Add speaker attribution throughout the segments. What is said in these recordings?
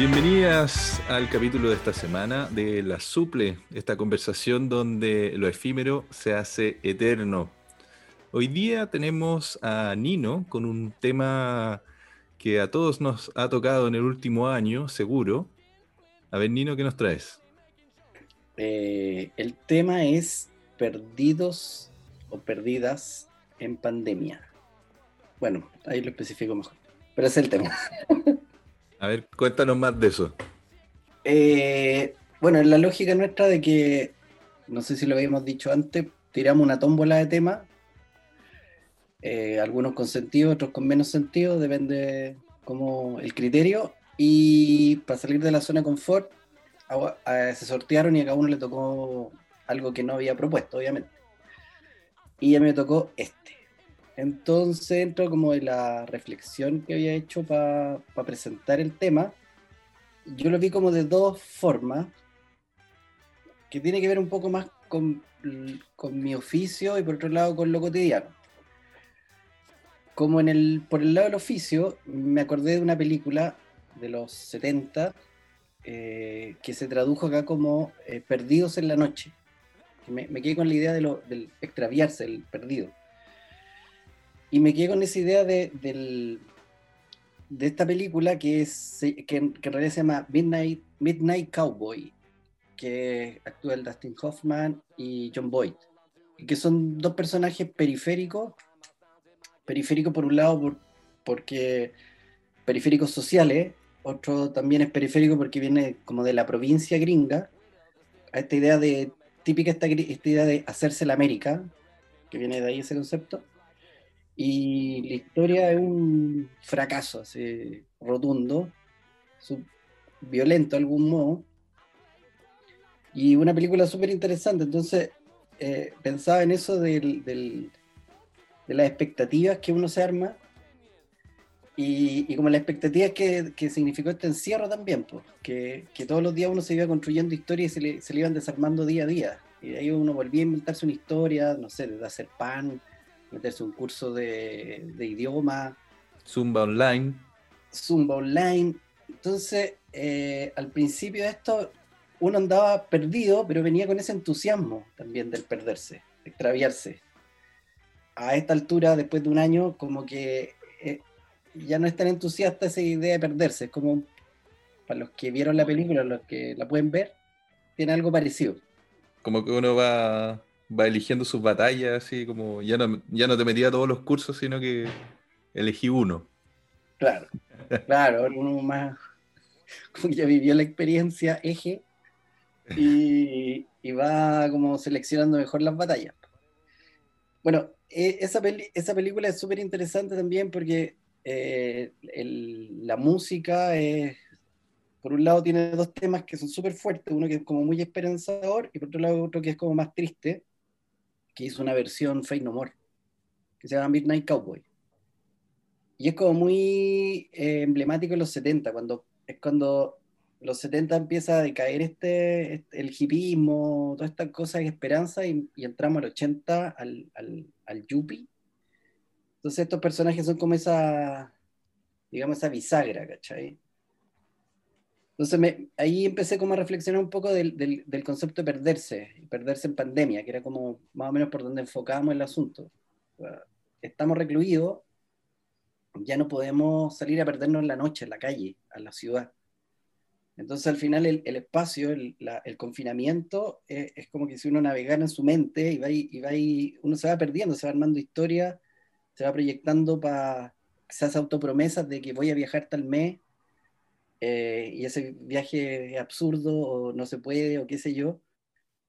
Speaker 1: Bienvenidas al capítulo de esta semana de La Suple, esta conversación donde lo efímero se hace eterno. Hoy día tenemos a Nino con un tema que a todos nos ha tocado en el último año, seguro. A ver, Nino, ¿qué nos traes?
Speaker 2: Eh, el tema es perdidos o perdidas en pandemia. Bueno, ahí lo especifico mejor. Pero es el tema.
Speaker 1: A ver, cuéntanos más de eso.
Speaker 2: Eh, bueno, la lógica nuestra de que, no sé si lo habíamos dicho antes, tiramos una tómbola de temas, eh, algunos con sentido, otros con menos sentido, depende como el criterio, y para salir de la zona de confort se sortearon y a cada uno le tocó algo que no había propuesto, obviamente. Y a mí me tocó este. Entonces, dentro como de la reflexión que había hecho para presentar el tema, yo lo vi como de dos formas, que tiene que ver un poco más con, mi oficio y por otro lado con lo cotidiano. Como en el, por el lado del oficio, me acordé de una película de los 70 eh, que se tradujo acá como eh, Perdidos en la Noche. Me, quedé con la idea de lo, del extraviarse, el perdido. Y me quedé con esa idea de, de esta película que, es, que, en realidad se llama Midnight, Midnight Cowboy, que actúa el Dustin Hoffman y John Boyd, que son dos personajes periféricos, periféricos por un lado por, porque periféricos sociales, otro también es periférico porque viene como de la provincia gringa, a esta idea de, típica esta, esta idea de hacerse la América, que viene de ahí ese concepto, y la historia es un fracaso así, rotundo, violento de algún modo. Y una película súper interesante. Entonces, eh, pensaba en eso del, de las expectativas que uno se arma. Y, como las expectativas que, que, significó este encierro también, pues, que, que, todos los días uno se iba construyendo historias y se le, se le iban desarmando día a día. Y ahí uno volvía a inventarse una historia, no sé, de hacer pan, meterse un curso de, idioma.
Speaker 1: Zumba online.
Speaker 2: Zumba online. Entonces, eh, al principio de esto, uno andaba perdido, pero venía con ese entusiasmo también del perderse, extraviarse. A esta altura, después de un año, como que eh, ya no es tan entusiasta esa idea de perderse. Es como, para los que vieron la película, los que la pueden ver, tiene algo parecido.
Speaker 1: Como que uno va va eligiendo sus batallas, así como ya no, ya no te metía a todos los cursos, sino que elegí uno.
Speaker 2: Claro, claro, uno más como ya vivió la experiencia eje y, va como seleccionando mejor las batallas. Bueno, e, esa, esa película es súper interesante también porque eh, la música es, por un lado tiene dos temas que son súper fuertes, uno que es como muy esperanzador y por otro lado otro que es como más triste, que hizo una versión Fake No More, que se llama Midnight Cowboy. Y es como muy eh, emblemático en los 70, cuando es cuando los 70 empieza a decaer este, este, el hipismo, todas estas cosas de esperanza, y, entramos al 80 al, al, al yuppie. Entonces estos personajes son como esa, digamos, esa bisagra, ¿cachai? Entonces ahí empecé como a reflexionar un poco del, del, concepto de perderse, perderse en pandemia, que era como más o menos por donde enfocábamos el asunto. Estamos recluidos, ya no podemos salir a perdernos en la noche, en la calle, a la ciudad. Entonces al final el, el espacio, el, el confinamiento, es, es, como que si uno navegara en su mente y va, y, va y uno se va perdiendo, se va armando historia, se va proyectando para esas autopromesas de que voy a viajar tal mes eh, y ese viaje es absurdo o no se puede o qué sé yo,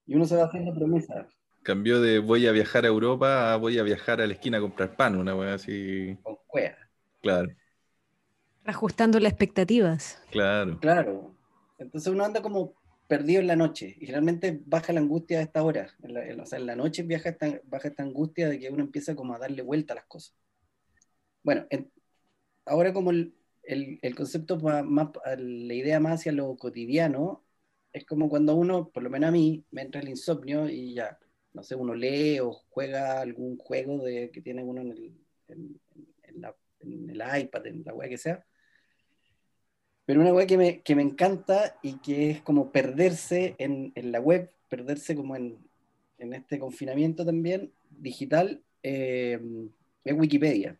Speaker 2: y uno se va haciendo promesas.
Speaker 1: Cambió de voy a viajar a Europa a voy a viajar a la esquina a comprar pan, una wea así.
Speaker 2: Con cuea.
Speaker 1: Claro.
Speaker 3: Ajustando las expectativas.
Speaker 1: Claro.
Speaker 2: Claro. Entonces uno anda como perdido en la noche. Y generalmente baja la angustia a esta hora. En la, o sea, en la noche viaja esta, baja esta angustia de que uno empieza como a darle vuelta a las cosas. Bueno, ahora como el, el, el concepto más, más, la idea más hacia lo cotidiano, es como cuando uno, por lo menos a mí, me entra el insomnio y ya, no sé, uno lee o juega algún juego de, que tiene uno en el, en, la, en el iPad, en la web que sea. Pero una web que me, que me encanta y que es como perderse en, en la web, perderse como en, en este confinamiento también digital, eh, es Wikipedia.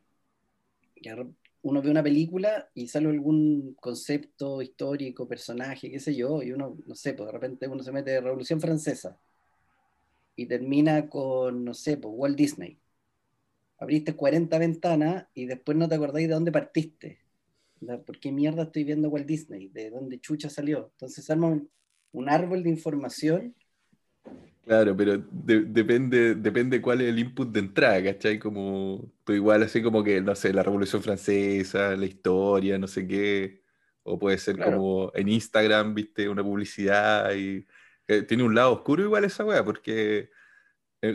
Speaker 2: Uno ve una película y sale algún concepto histórico, personaje, qué sé yo, y uno, no sé, pues de repente uno se mete de Revolución Francesa y termina con, no sé, pues Walt Disney. Abriste 40 ventanas y después no te acordáis de dónde partiste. ¿Por qué mierda estoy viendo Walt Disney? ¿De dónde chucha salió? Entonces arma un, árbol de información.
Speaker 1: Claro, pero depende, depende cuál es el input de entrada, ¿cachai? Como, tú igual así como que, no sé, la Revolución Francesa, la historia, no sé qué, o puede ser como en Instagram, viste, una publicidad y eh, tiene un lado oscuro igual esa weá, porque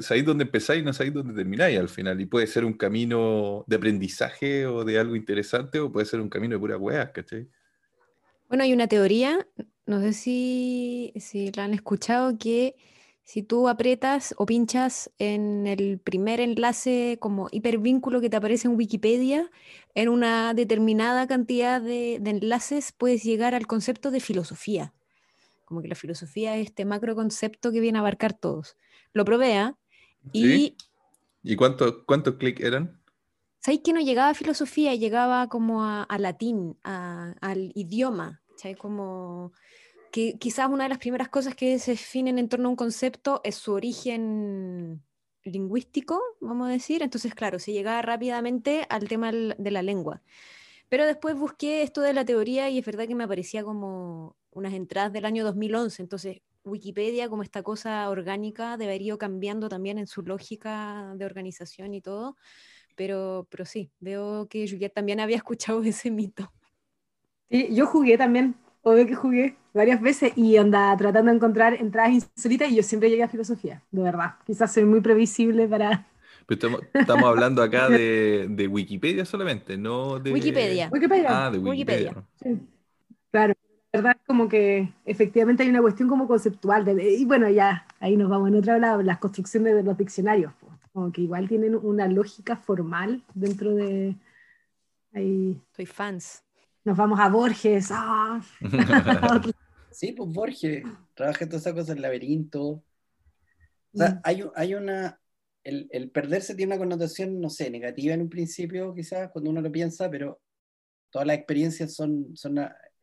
Speaker 1: sabéis dónde empezáis y no sabéis dónde termináis al final. Y puede ser un camino de aprendizaje o de algo interesante, o puede ser un camino de pura weá, ¿cachai?
Speaker 3: Bueno, hay una teoría, no sé si, si la han escuchado, que si tú aprietas o pinchas en el primer enlace como hipervínculo que te aparece en Wikipedia, en una determinada cantidad de, de enlaces puedes llegar al concepto de filosofía como que la filosofía es este macro concepto que viene a abarcar todos. Lo probé, ¿ah? Y,
Speaker 1: ¿Y cuántos cuánto clics eran?
Speaker 3: ¿Sabéis que no llegaba a filosofía? Llegaba como a, latín, al idioma, ¿sabes? Como que quizás una de las primeras cosas que se definen en torno a un concepto es su origen lingüístico, vamos a decir. Entonces, claro, se llegaba rápidamente al tema de la lengua. Pero después busqué esto de la teoría y es verdad que me aparecía como unas entradas del año 2011, entonces Wikipedia como esta cosa orgánica debería ir cambiando también en su lógica de organización y todo, pero, pero sí, veo que Juliet también había escuchado ese mito.
Speaker 4: Sí, yo jugué también, obvio que jugué varias veces y anda tratando de encontrar entradas insólitas y yo siempre llegué a filosofía, de verdad. Quizás soy muy previsible para...
Speaker 1: Pero estamos, hablando acá de, de, Wikipedia solamente, no de...
Speaker 3: Wikipedia.
Speaker 4: Ah, de Wikipedia. Sí. Claro, como que efectivamente hay una cuestión como conceptual. De, y bueno, ya ahí nos vamos en otra lado, las construcciones de los diccionarios, como que igual tienen una lógica formal dentro de... Ahí,
Speaker 3: Soy fans.
Speaker 4: Nos vamos a Borges. ¡ah!
Speaker 2: sí, pues Borges, trabaja todas esas cosas, el laberinto. O sea, mm. hay, hay una... El, el perderse tiene una connotación, no sé, negativa en un principio, quizás, cuando uno lo piensa, pero todas las experiencias son, son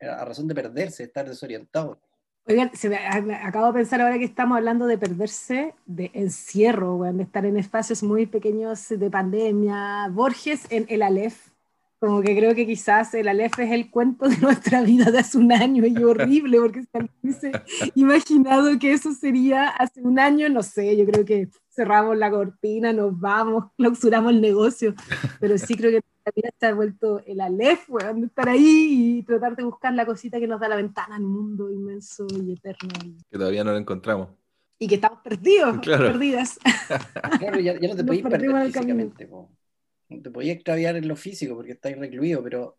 Speaker 2: a razón de perderse, estar desorientado.
Speaker 4: Oigan, se me, acabo de pensar ahora que estamos hablando de perderse, de encierro, de estar en espacios muy pequeños de pandemia. Borges en El Aleph, como que creo que quizás El Aleph es el cuento de nuestra vida de hace un año y horrible, porque se hubiese imaginado que eso sería hace un año, no sé, yo creo que cerramos la cortina, nos vamos, clausuramos el negocio, pero sí creo que la vida se ha vuelto el Aleph, weón, estar ahí y tratar de buscar la cosita que nos da la ventana al mundo inmenso y eterno.
Speaker 1: Que todavía no lo encontramos.
Speaker 4: Y que estamos perdidos, perdidas.
Speaker 2: Claro, ya, no te podías perder físicamente, no te podías extraviar en lo físico porque estáis recluido, pero...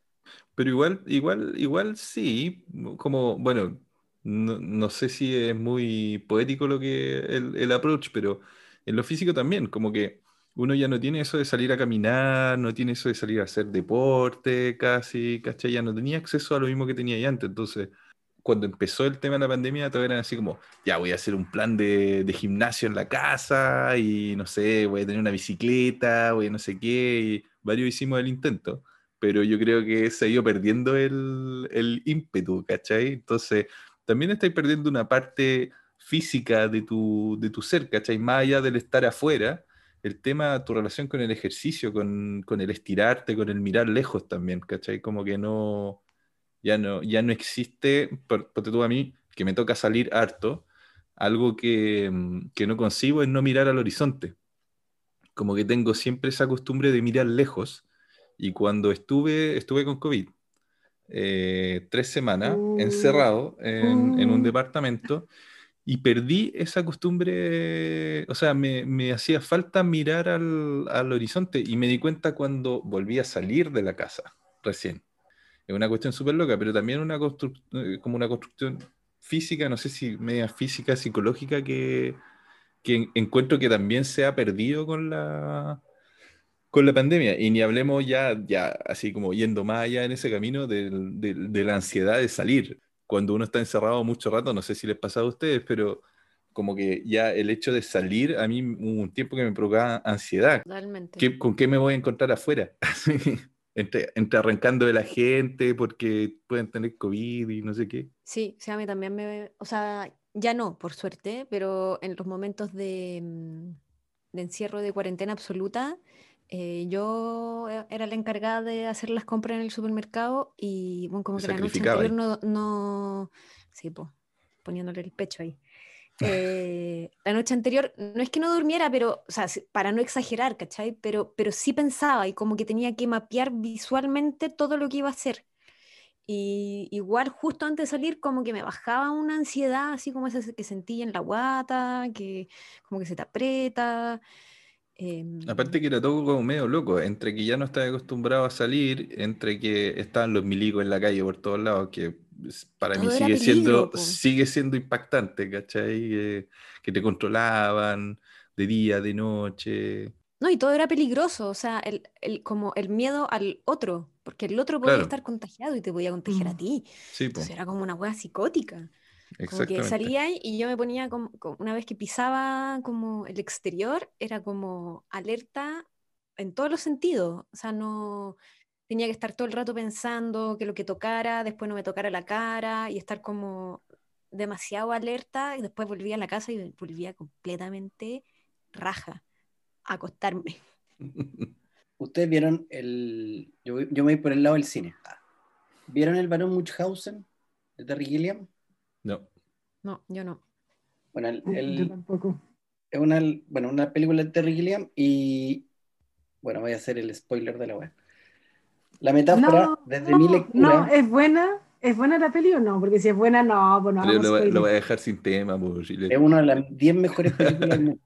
Speaker 1: Pero igual, igual, igual sí, como, bueno, no, no sé si es muy poético lo que el, el approach, pero en lo físico también, como que uno ya no tiene eso de salir a caminar, no tiene eso de salir a hacer deporte casi, ¿cachai? Ya no tenía acceso a lo mismo que tenía antes. Entonces, cuando empezó el tema de la pandemia, todavía eran así como, ya voy a hacer un plan de, de, gimnasio en la casa y no sé, voy a tener una bicicleta, voy a no sé qué, y varios hicimos el intento, pero yo creo que se ha ido perdiendo el, el ímpetu, ¿cachai? Entonces, también estáis perdiendo una parte física de tu, de tu ser, ¿cachai? Más allá del estar afuera, el tema, tu relación con el ejercicio, con, con, el estirarte, con el mirar lejos también, ¿cachai? Como que no, ya no, ya no existe, porque tú a mí, que me toca salir harto, algo que, mm, que no consigo es no mirar al horizonte. Como que tengo siempre esa costumbre de mirar lejos, y cuando estuve, estuve con COVID, eh, tres semanas
Speaker 4: Uh.
Speaker 1: encerrado en, en un
Speaker 4: Uh.
Speaker 1: departamento y perdí esa costumbre, o sea, me, me hacía falta mirar al, al horizonte y me di cuenta cuando volví a salir de la casa recién. Es una cuestión súper loca, pero también una eh, como una construcción física, no sé si media física, psicológica, que, que en- encuentro que también se ha perdido con la, con la pandemia. Y ni hablemos ya, ya así como yendo más allá en ese camino del- de, la ansiedad de salir. Cuando uno está encerrado mucho rato, no sé si les pasa a ustedes, pero como que ya el hecho de salir, a mí hubo un tiempo que me provocaba ansiedad.
Speaker 3: Totalmente.
Speaker 1: ¿Qué- ¿Con qué me voy a encontrar afuera? entre, entre arrancando de la gente porque pueden tener COVID y no sé qué.
Speaker 3: Sí, sí, a mí también me... O sea, ya no, por suerte, pero en los momentos de, mm, de encierro de cuarentena absoluta, eh, yo e- era la encargada de hacer las compras en el supermercado y bueno, como que la noche anterior no, no... Sí, pues, poniéndole el pecho ahí. Eh, la noche anterior, no es que no durmiera, pero, o sea, para no exagerar, ¿cachai? Pero, pero sí pensaba y como que tenía que mapear visualmente todo lo que iba a hacer. Y igual justo antes de salir como que me bajaba una ansiedad, así como esa que sentía en la guata, que como que se te aprieta. Em,
Speaker 1: Aparte que era todo como medio loco, entre que ya no estaba acostumbrado a salir, entre que estaban los milicos en la calle por todos lados, que para mí sigue siendo,
Speaker 3: po.
Speaker 1: sigue siendo impactante, ¿cachai? Eh, que te controlaban de día, de noche.
Speaker 3: No, y todo era peligroso, o sea, el, el- como el miedo al otro, porque el otro podía
Speaker 1: Claro.
Speaker 3: estar contagiado y te podía contagiar a
Speaker 4: Mm.
Speaker 3: ti.
Speaker 1: Sí, po,
Speaker 3: Entonces era como una hueá psicótica. Como que salía y yo me ponía como, como- una vez que pisaba como el exterior, era como alerta en todos los sentidos. O sea, no tenía que estar todo el rato pensando que lo que tocara, después no me tocara la cara y estar como demasiado alerta y después volvía a la casa y volvía completamente raja a acostarme.
Speaker 2: Ustedes vieron el. Yo, yo me voy por el lado del cine. ¿Vieron el varón Munchausen de Terry Gilliam?
Speaker 1: No,
Speaker 3: No, yo no.
Speaker 2: Bueno, el-
Speaker 4: Yo
Speaker 2: el-
Speaker 4: tampoco.
Speaker 2: es una, bueno, una película de Terry Gilliam y. Bueno, voy a hacer el spoiler de la web. La metáfora,
Speaker 4: No,
Speaker 2: desde
Speaker 4: no,
Speaker 2: mi lectura.
Speaker 4: no, ¿es buena? ¿Es buena la peli o no? Porque si es buena, no, pues no
Speaker 1: lo, voy- lo
Speaker 4: spoiler.
Speaker 1: voy a dejar sin tema, Chile.
Speaker 2: Es una de las 10 mejores películas del mundo.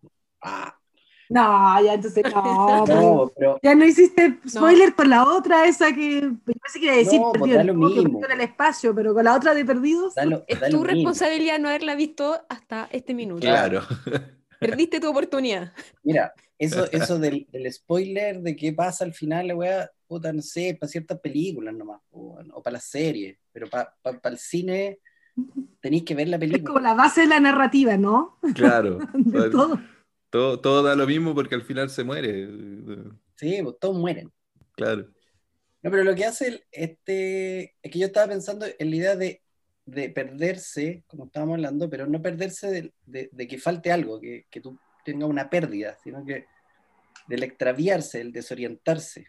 Speaker 4: No, ya entonces no. pues.
Speaker 2: no, pero
Speaker 4: Ya no hiciste spoiler con la otra, esa que. Yo pensé que iba a decir
Speaker 2: No, pues
Speaker 4: perdido el
Speaker 2: mismo.
Speaker 4: perdido en el espacio, pero con la otra de perdidos.
Speaker 2: da lo-
Speaker 3: Es tu
Speaker 2: mismo.
Speaker 3: responsabilidad no haberla visto hasta este minuto.
Speaker 1: Claro.
Speaker 3: Perdiste tu oportunidad.
Speaker 2: Mira, eso, eso del, del spoiler de qué pasa al final, la weá, puta, no sé, para ciertas películas nomás, o, o para las series, pero para el cine tenéis que ver la
Speaker 4: Es
Speaker 2: película.
Speaker 4: como la base de la narrativa, ¿no?
Speaker 1: Claro.
Speaker 4: De todo.
Speaker 1: Todo, todo da lo mismo porque al final se muere.
Speaker 2: Sí, pues todos mueren.
Speaker 1: Claro.
Speaker 2: No, pero lo que hace el- este, es que yo estaba pensando en la idea de, de perderse, como estábamos hablando, pero no perderse de, de- de que falte algo, que, que tú tengas una pérdida, sino que del extraviarse, el desorientarse.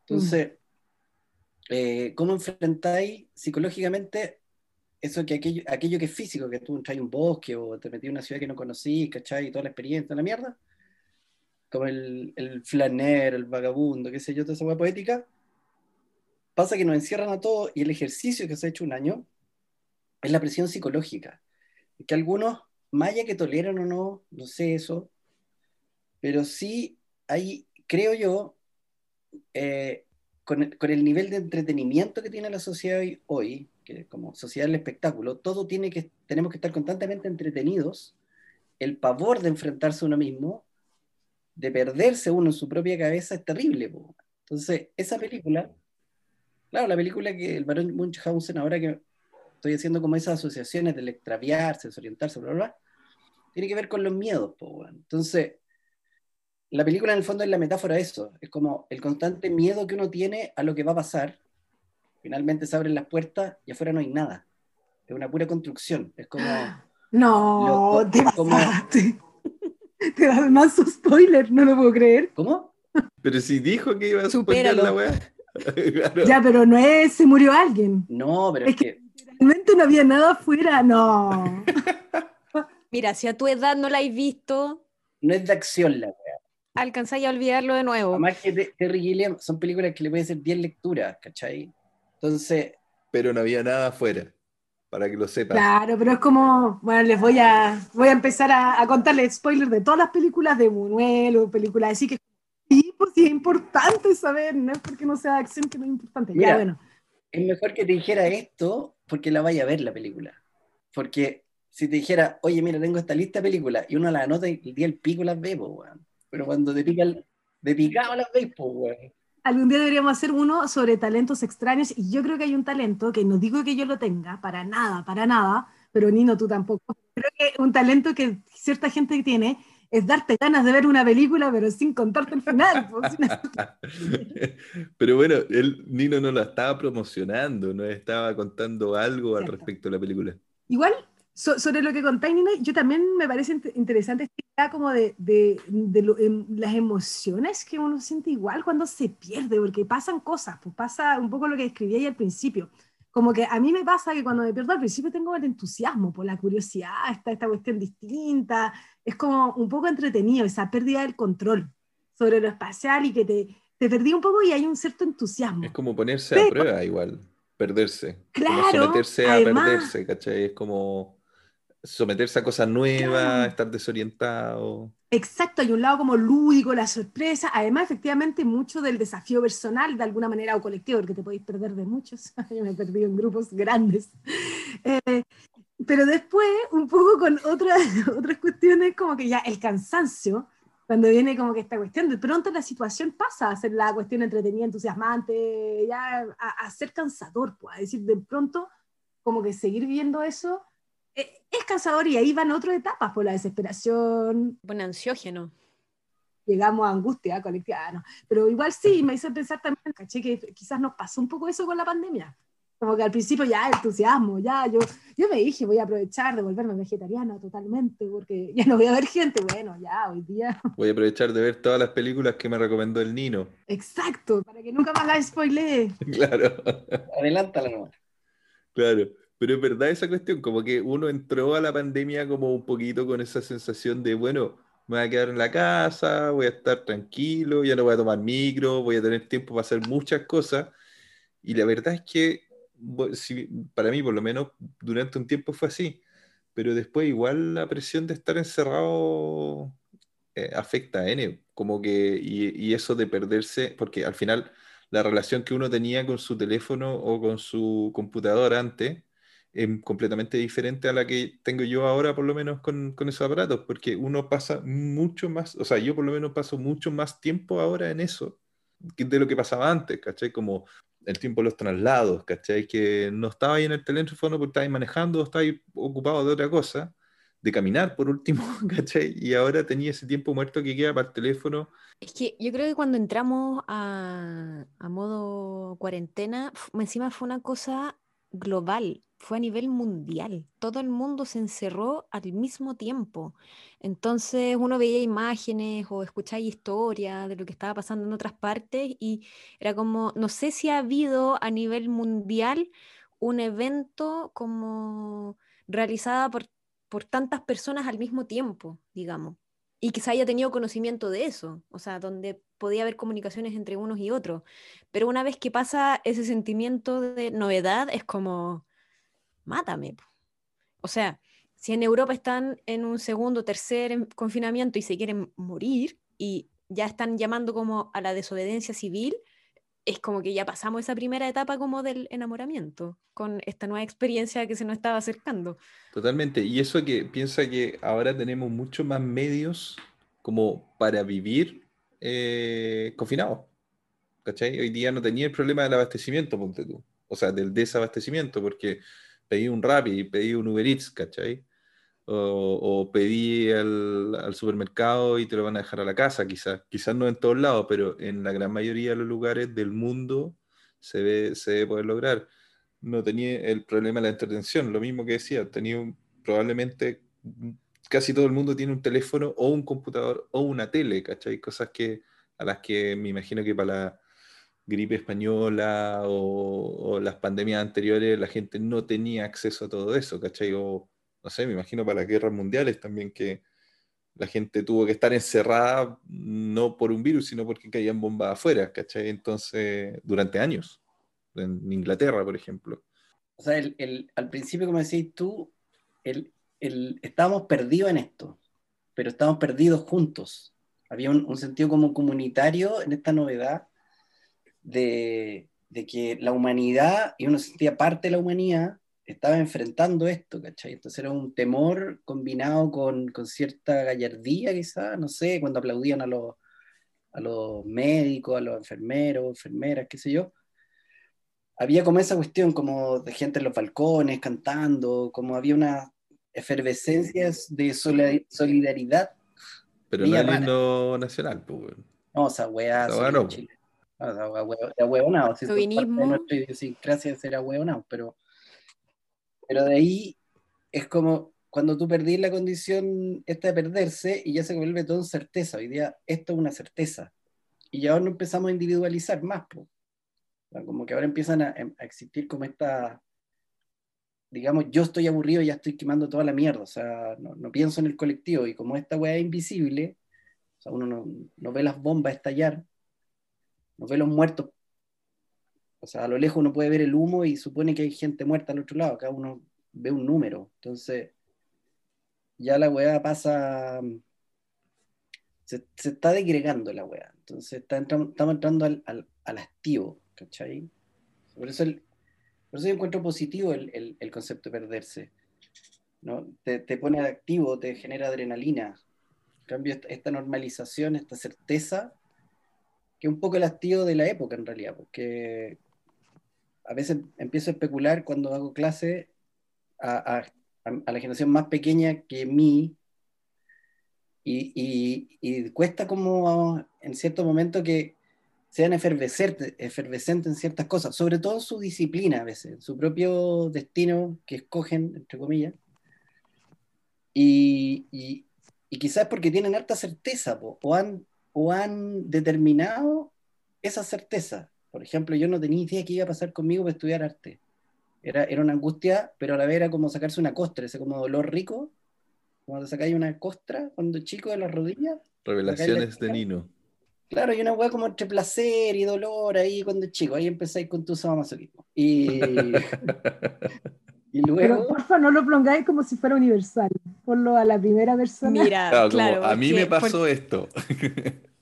Speaker 2: Entonces, eh, ¿cómo enfrentáis psicológicamente eso que aquello, aquello que es físico, que tú entras en un bosque o te metí en una ciudad que no conocí, ¿cachai? Y toda la experiencia, la mierda? Como el, el flaner, el vagabundo, qué sé yo, toda esa hueá poética. Pasa que nos encierran a todos y el ejercicio que se ha hecho un año es la presión psicológica. Que algunos, más allá que toleran o no, no sé eso, pero sí hay, creo yo, eh, con, el, nivel de entretenimiento que tiene la sociedad hoy, que como sociedad del espectáculo, todo tiene que, tenemos que estar constantemente entretenidos, el pavor de enfrentarse a uno mismo, de perderse uno en su propia cabeza es terrible. Po. Entonces, esa película, claro, la película que el barón Munchausen, ahora que estoy haciendo como esas asociaciones del extraviarse, desorientarse, bla, bla, tiene que ver con los miedos. Po, Entonces, la película en el fondo es la metáfora de eso, es como el constante miedo que uno tiene a lo que va a pasar. Finalmente se abren las puertas y afuera no hay nada. Es una pura construcción. Es como.
Speaker 4: No,
Speaker 2: lo-
Speaker 4: te
Speaker 2: como-
Speaker 4: pasaste. Te das más su spoiler, no lo puedo creer.
Speaker 2: ¿Cómo?
Speaker 1: Pero si dijo que iba a spoilear la weá. Claro.
Speaker 4: Ya, pero no es, se murió alguien.
Speaker 2: No, pero es
Speaker 4: Es que-
Speaker 2: que.
Speaker 4: Realmente no había nada afuera, no.
Speaker 3: Mira, si a tu edad no la has visto,
Speaker 2: No es de acción la wea.
Speaker 3: Alcanzáis a olvidarlo de nuevo.
Speaker 2: Además que Te- Terry Gilliam son películas que le pueden hacer 10 lecturas, ¿cachai? Entonces,
Speaker 1: Pero no había nada afuera, para que lo sepas.
Speaker 4: Claro, pero es como, bueno, les voy a, voy a empezar a, a contarles spoilers de todas las películas de Buñuel o películas así que sí, pues sí es importante saber, no es porque no sea de acción que no es importante.
Speaker 2: Mira,
Speaker 4: ya, bueno.
Speaker 2: es mejor que te dijera esto porque la vaya a ver la película. Porque si te dijera, oye, mira, tengo esta lista de películas y uno la anota y el día del pico las ve, pues, weón. Pero cuando te pica el, de picado las ves, pues, weón.
Speaker 4: Algún día deberíamos hacer uno sobre talentos extraños y yo creo que hay un talento que no digo que yo lo tenga, para nada, para nada, pero Nino, tú tampoco. Creo que un talento que cierta gente tiene es darte ganas de ver una película pero sin contarte el final. pues,
Speaker 1: Pero bueno, él, Nino no la estaba promocionando, no estaba contando algo al respecto de la película.
Speaker 4: Igual, so- sobre lo que contáis, Nina, yo también me parece int- interesante esta idea como de, de- de lo- em, las emociones que uno siente igual cuando se pierde, porque pasan cosas, pues pasa un poco lo que describí ahí al principio. Como que a mí me pasa que cuando me pierdo al principio tengo el entusiasmo, por la curiosidad, esta, esta cuestión distinta, es como un poco entretenido esa pérdida del control sobre lo espacial y que te, te perdí un poco y hay un cierto entusiasmo.
Speaker 1: Es como ponerse a
Speaker 4: Pero-
Speaker 1: prueba igual, perderse. Como
Speaker 4: Claro,
Speaker 1: someterse a
Speaker 4: además-
Speaker 1: perderse, ¿cachai? Es como someterse a cosas nuevas,
Speaker 4: Claro.
Speaker 1: estar desorientado.
Speaker 4: Exacto, hay un lado como lúdico, la sorpresa, además efectivamente mucho del desafío personal de alguna manera o colectivo, porque te podéis perder de muchos, yo me he perdido en grupos grandes. Eh, pero después, un poco con otras, otras cuestiones, como que ya el cansancio, cuando viene como que esta cuestión, de pronto la situación pasa a ser la cuestión entretenida, entusiasmante, ya a, a ser cansador, pues, a decir, de pronto, como que seguir viendo eso es cansador y ahí van otras etapas, por la desesperación,
Speaker 3: Pone ansiógeno.
Speaker 4: llegamos a angustia colectiva, ah, no. pero igual sí, me hizo pensar también, caché, que quizás nos pasó un poco eso con la pandemia. Como que al principio ya entusiasmo, ya yo, yo me dije, voy a aprovechar de volverme vegetariana totalmente, porque ya no voy a ver gente, bueno, ya hoy día,
Speaker 1: Voy a aprovechar de ver todas las películas que me recomendó el Nino.
Speaker 4: exacto, para que nunca más la spoilee.
Speaker 1: Claro,
Speaker 2: Adelántala nomás.
Speaker 1: claro. Pero es verdad esa cuestión, como que uno entró a la pandemia como un poquito con esa sensación de, bueno, me voy a quedar en la casa, voy a estar tranquilo, ya no voy a tomar micro, voy a tener tiempo para hacer muchas cosas. Y la verdad es que, si- para mí por lo menos, durante un tiempo fue así. Pero después igual la presión de estar encerrado eh, afecta a N, como que, y, y eso de perderse, porque al final la relación que uno tenía con su teléfono o con su computador antes es completamente diferente a la que tengo yo ahora, por lo menos con, con esos aparatos, porque uno pasa mucho más, o sea, yo por lo menos paso mucho más tiempo ahora en eso que de lo que pasaba antes, ¿cachai? Como el tiempo de los traslados, ¿cachai? Que no estaba ahí en el teléfono porque estaba ahí manejando, estaba ahí ocupado de otra cosa, de caminar por último, ¿cachai? Y ahora tenía ese tiempo muerto que queda para el teléfono.
Speaker 3: Es que yo creo que cuando entramos a, a modo cuarentena, encima fue una cosa global, fue a nivel mundial. Todo el mundo se encerró al mismo tiempo. Entonces uno veía imágenes o escuchaba historias de lo que estaba pasando en otras partes y era como, no sé si ha habido a nivel mundial un evento como realizada por, por tantas personas al mismo tiempo, digamos y que haya tenido conocimiento de eso, o sea, donde podía haber comunicaciones entre unos y otros. Pero una vez que pasa ese sentimiento de novedad, es como, mátame. po". O sea, si en Europa están en un segundo, tercer en- confinamiento y se quieren morir y ya están llamando como a la desobediencia civil, es como que ya pasamos esa primera etapa como del enamoramiento con esta nueva experiencia que se nos estaba acercando.
Speaker 1: Totalmente. Y eso que piensa que ahora tenemos mucho más medios como para vivir eh, confinados. ¿Cachai? Hoy día no tenía el problema del abastecimiento, ponte tú. O sea, del desabastecimiento, porque pedí un Rappi, pedí un Uber Eats, ¿cachai? O, o pedí al, al supermercado y te lo van a dejar a la casa, quizás. Quizás no en todos lados, pero en la gran mayoría de los lugares del mundo se ve, se debe poder lograr no tenía el problema de la entretención, lo mismo que decía, tenía un- probablemente casi todo el mundo tiene un teléfono o un computador o una tele, ¿cachai? Cosas que a las que me imagino que para la gripe española o, las pandemias anteriores la gente no tenía acceso a todo eso, ¿cachai? O no sé, me imagino para las guerras mundiales también que la gente tuvo que estar encerrada no por un virus, sino porque caían bombas afuera, ¿cachai? Entonces, durante años. en Inglaterra, por ejemplo.
Speaker 2: O sea, al principio, como decís tú, el- estábamos perdidos en esto, pero estábamos perdidos juntos. Había un, un sentido como comunitario en esta novedad de, de que la humanidad, y uno se sentía parte de la humanidad, estaba enfrentando esto, ¿cachai? Entonces era un temor combinado con, con cierta gallardía, quizás, no sé, cuando aplaudían a los, a los médicos, a los enfermeros, enfermeras, qué sé yo había como esa cuestión como de gente en los balcones cantando, como había una efervescencia de solidaridad.
Speaker 1: Pero no himno nacional, pues.
Speaker 2: No, Esa sí,
Speaker 1: weá no.
Speaker 2: Chile. Era es parte de
Speaker 3: Chauvinismo.
Speaker 2: nuestra idiosincrasia ser hueonao, pero, pero de ahí es como cuando tú perdís la condición esta de perderse y ya se vuelve todo en certeza. Hoy día esto es una certeza. Y ya ahora no empezamos a individualizar más. O sea, como que ahora empiezan a, a existir como esta, digamos, yo estoy aburrido y ya estoy quemando toda la mierda, o sea, no, no pienso en el colectivo y como esta weá es invisible, o sea, uno no, no ve las bombas estallar, no ve los muertos, o sea, a lo lejos uno puede ver el humo y supone que hay gente muerta al otro lado, cada uno ve un número, entonces ya la weá pasa, se, está degregando la weá, entonces está entran- estamos entrando al, al, al hastío, ¿cachai? Por eso, por eso yo encuentro positivo el, el- el concepto de perderse, ¿no? Te, te pone activo, te genera adrenalina, en cambio esta normalización, esta certeza, que un poco el hastío de la época en realidad, porque a veces empiezo a especular cuando hago clase a, a- a la generación más pequeña que mí, y, y- y cuesta como en cierto momento que sean efervescentes, efervescentes en ciertas cosas, sobre todo su disciplina a veces, su propio destino que escogen, entre comillas. Y, y, y quizás porque tienen harta certeza po, o, han, o han determinado esa certeza. Por ejemplo, yo no tenía idea qué iba a pasar conmigo para estudiar arte. Era, era una angustia, pero a la vez era como sacarse una costra, ese como dolor rico, cuando te sacáis una costra cuando chico de las rodillas.
Speaker 1: Revelaciones de Nino.
Speaker 2: Claro, y una weá como entre placer y dolor ahí cuando chico, ahí empezáis con tu sadomasoquismo. Y, y
Speaker 4: Pero
Speaker 2: luego,
Speaker 4: porfa, no lo pongáis como si fuera universal. Ponlo a la primera persona.
Speaker 3: Mira,
Speaker 1: Claro, como,
Speaker 3: claro.
Speaker 1: a mí
Speaker 3: porque-
Speaker 1: me pasó esto.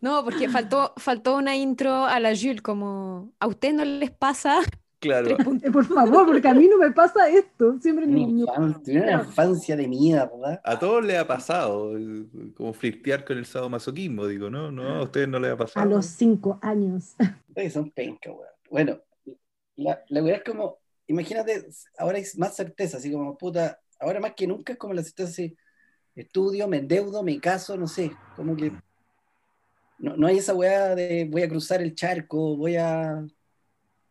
Speaker 3: No, porque faltó, faltó una intro a la Jules, como a usted no les pasa.
Speaker 1: Claro.
Speaker 4: Eh, Por favor, porque a mí no me pasa esto. Siempre
Speaker 2: una
Speaker 4: niño.
Speaker 2: infancia, una infancia de mierda.
Speaker 1: A todos les ha pasado, eh, como flirtear con el sadomasoquismo, digo, ¿no? No, a ustedes no les ha pasado.
Speaker 4: A los cinco años.
Speaker 2: Ustedes son penca, weón. Bueno, la, la weá es como, imagínate, ahora hay más certeza, así como, puta, ahora más que nunca es como la certeza así, estudio, me endeudo, me caso, no sé, como que no, no hay esa weá de voy a cruzar el charco, voy a...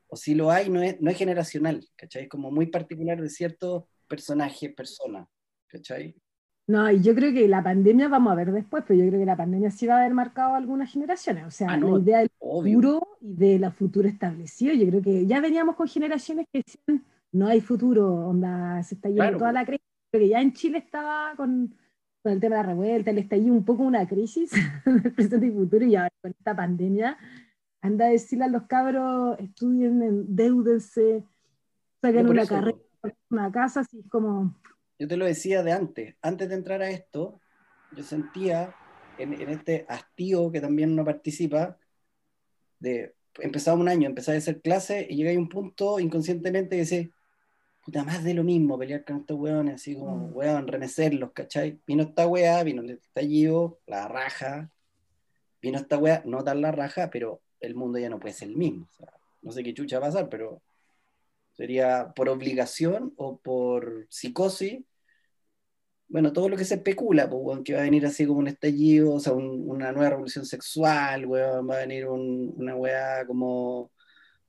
Speaker 2: O si lo hay, no es, no es generacional, ¿cachai? Es como muy particular de ciertos personajes, personas, ¿cachai?
Speaker 4: No, y yo creo que la pandemia vamos a ver después, pero yo creo que la pandemia sí va a haber marcado algunas generaciones. O sea,
Speaker 2: Ah, no,
Speaker 4: la idea del
Speaker 2: Obvio.
Speaker 4: futuro y de la futuro establecido, yo creo que ya veníamos con generaciones que decían no hay futuro, onda, se está yendo
Speaker 2: Claro,
Speaker 4: toda la crisis. Creo que ya en Chile estaba con, con el tema de la revuelta, el estallido un poco una crisis del presente y futuro, y ahora con esta pandemia anda a decirle a los cabros, estudien, endeudense, saquen una
Speaker 2: eso,
Speaker 4: carrera, una casa, así como...
Speaker 2: yo te lo decía de antes, antes de entrar a esto, yo sentía en, en este hastío que también no participa, de empezaba un año, empezaba a hacer clase y llegué a un punto inconscientemente que decía, puta, más de lo mismo, pelear con estos weones, así como,
Speaker 4: Mm.
Speaker 2: weón, remecerlos, ¿cachai? Vino esta weá, vino el estallido, la raja, vino esta weá, no tan la raja, pero el mundo ya no puede ser el mismo. o sea, no sé qué chucha va a pasar, pero sería por obligación o por psicosis. Bueno, todo lo que se especula, pues, weón, que va a venir así como un estallido, o sea, un- una nueva revolución sexual, weón, va a venir un- una weá como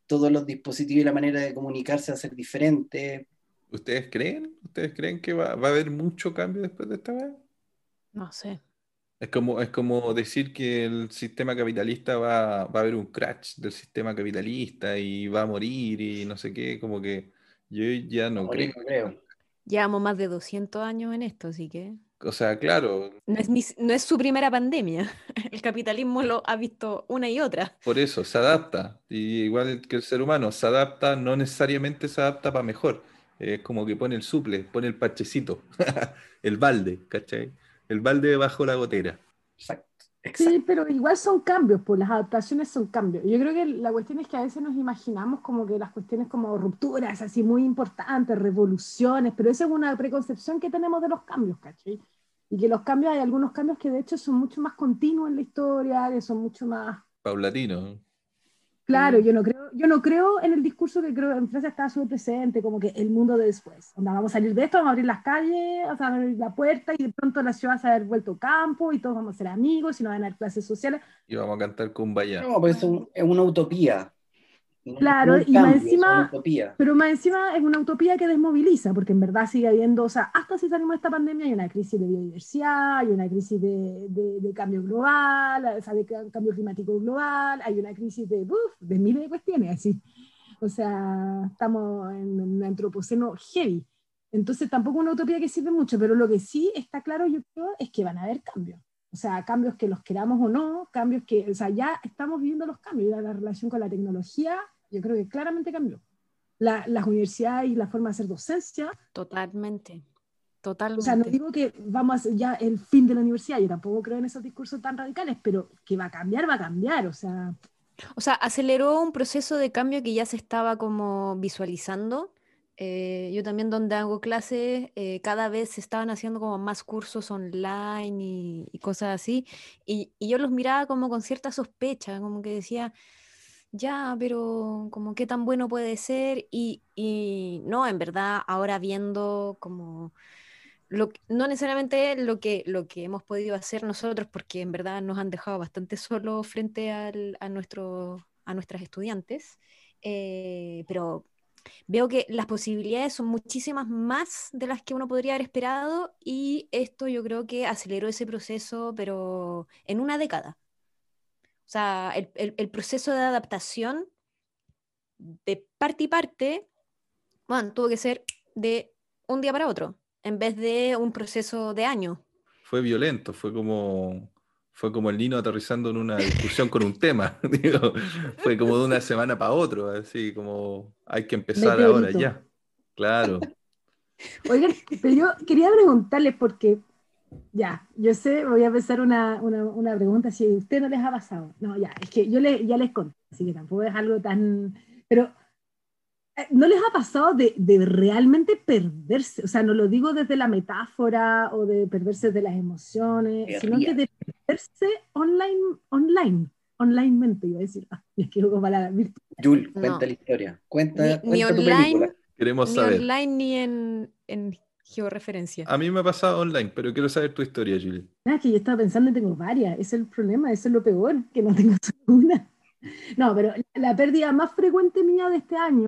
Speaker 2: todos los dispositivos y la manera de comunicarse va a ser diferente.
Speaker 1: ¿Ustedes creen? ¿Ustedes creen que va, va a haber mucho cambio después de esta vez?
Speaker 3: No sé.
Speaker 1: Es como, es como decir que el sistema capitalista va, va a haber un crash del sistema capitalista y va a morir y no sé qué, como que yo ya no
Speaker 2: Morir,
Speaker 1: creo.
Speaker 2: no creo.
Speaker 3: Llevamos más de 200 años en esto, así que.
Speaker 1: O sea, claro,
Speaker 3: No es, ni- no es su primera pandemia. El capitalismo lo ha visto una y otra.
Speaker 1: por eso se adapta. Y igual que el ser humano, se adapta, no necesariamente se adapta para mejor. Es como que pone el suple, pone el parchecito, el balde, ¿cachai? El balde bajo la gotera.
Speaker 2: Exacto. exacto.
Speaker 4: Sí, pero igual son cambios, pues las adaptaciones son cambios. Yo creo que la cuestión es que a veces nos imaginamos como que las cuestiones como rupturas así muy importantes, revoluciones, pero esa es una preconcepción que tenemos de los cambios, ¿cachai? Y que los cambios, hay algunos cambios que de hecho son mucho más continuos en la historia, que son mucho más...
Speaker 1: Paulatino.
Speaker 4: Claro, yo no creo, yo no creo en el discurso que creo en Francia está súper presente, como que el mundo de después. Onda, vamos a salir de esto, vamos a abrir las calles, o sea, abrir la puerta y de pronto la ciudad se va a haber vuelto campo y todos vamos a ser amigos y no van a haber clases sociales.
Speaker 1: Y vamos a cantar Kumbaya.
Speaker 2: No, pues es, un- es una utopía.
Speaker 4: Claro,
Speaker 2: un
Speaker 4: y más
Speaker 2: cambio,
Speaker 4: encima-. Pero más encima es una utopía que desmoviliza, porque en verdad sigue habiendo, o sea, hasta si salimos de esta pandemia hay una crisis de biodiversidad, hay una crisis de, de- de cambio global, o sea, de ca- cambio climático global, hay una crisis de, uf, de miles de cuestiones, así. O sea, estamos en un antropoceno heavy. Entonces tampoco una utopía que sirve mucho, pero lo que sí está claro, yo creo, es que van a haber cambios. O sea, cambios que los queramos o no, cambios que, o sea, ya estamos viviendo los cambios, la relación con la tecnología, yo creo que claramente cambió. La- las universidades y la forma de hacer docencia,
Speaker 3: Totalmente.
Speaker 4: o
Speaker 3: Totalmente.
Speaker 4: sea, no digo que vamos a ya el fin de la universidad, yo tampoco creo en esos discursos tan radicales, pero que va a cambiar, va a cambiar, o sea,
Speaker 3: O sea, aceleró un proceso de cambio que ya se estaba como visualizando. Eh, yo también donde hago clases, eh, cada vez se estaban haciendo como más cursos online y, y cosas así. Y, y yo los miraba como con cierta sospecha, como que decía, ya, pero como qué tan bueno puede ser. Y, y no, en verdad, ahora viendo como lo, no necesariamente lo que, lo que hemos podido hacer nosotros, porque en verdad nos han dejado bastante solos frente a, nuestro, a nuestras estudiantes, eh, pero veo que las posibilidades son muchísimas más de las que uno podría haber esperado y esto yo creo que aceleró ese proceso, pero en una década. O sea, el, el- el proceso de adaptación de parte y parte, bueno, tuvo que ser de un día para otro, en vez de un proceso de años.
Speaker 1: Fue violento, fue como, fue como el Nino aterrizando en una discusión con un tema. digo, fue como de una semana para otro, así como hay que empezar ahora ya. Claro.
Speaker 4: Oigan, pero yo quería preguntarles porque, ya, yo sé, voy a empezar una, una, una pregunta, si a usted no les ha pasado. No, ya, es que yo le, ya les conté, así que tampoco es algo tan... Pero, eh, ¿no les ha pasado de, de realmente perderse? O sea, no lo digo desde la metáfora o de perderse de las emociones,
Speaker 2: De
Speaker 4: sino que
Speaker 2: ría.
Speaker 4: de perderse online, online, onlinemente, iba a decir. Ah, es que virtual.
Speaker 2: Jul, cuenta
Speaker 3: No.
Speaker 2: la historia. Cuenta,
Speaker 3: Ni- ni
Speaker 2: cuenta tu
Speaker 3: online,
Speaker 2: película.
Speaker 1: Queremos
Speaker 3: Ni
Speaker 1: saber.
Speaker 3: online ni en, en georreferencia.
Speaker 1: A mí me ha pasado online, pero quiero saber tu historia, Julie.
Speaker 4: Ah, es que yo estaba pensando y tengo varias, ese es el problema, eso es lo peor, que no tengo solo una. No, pero la pérdida más frecuente mía de este año,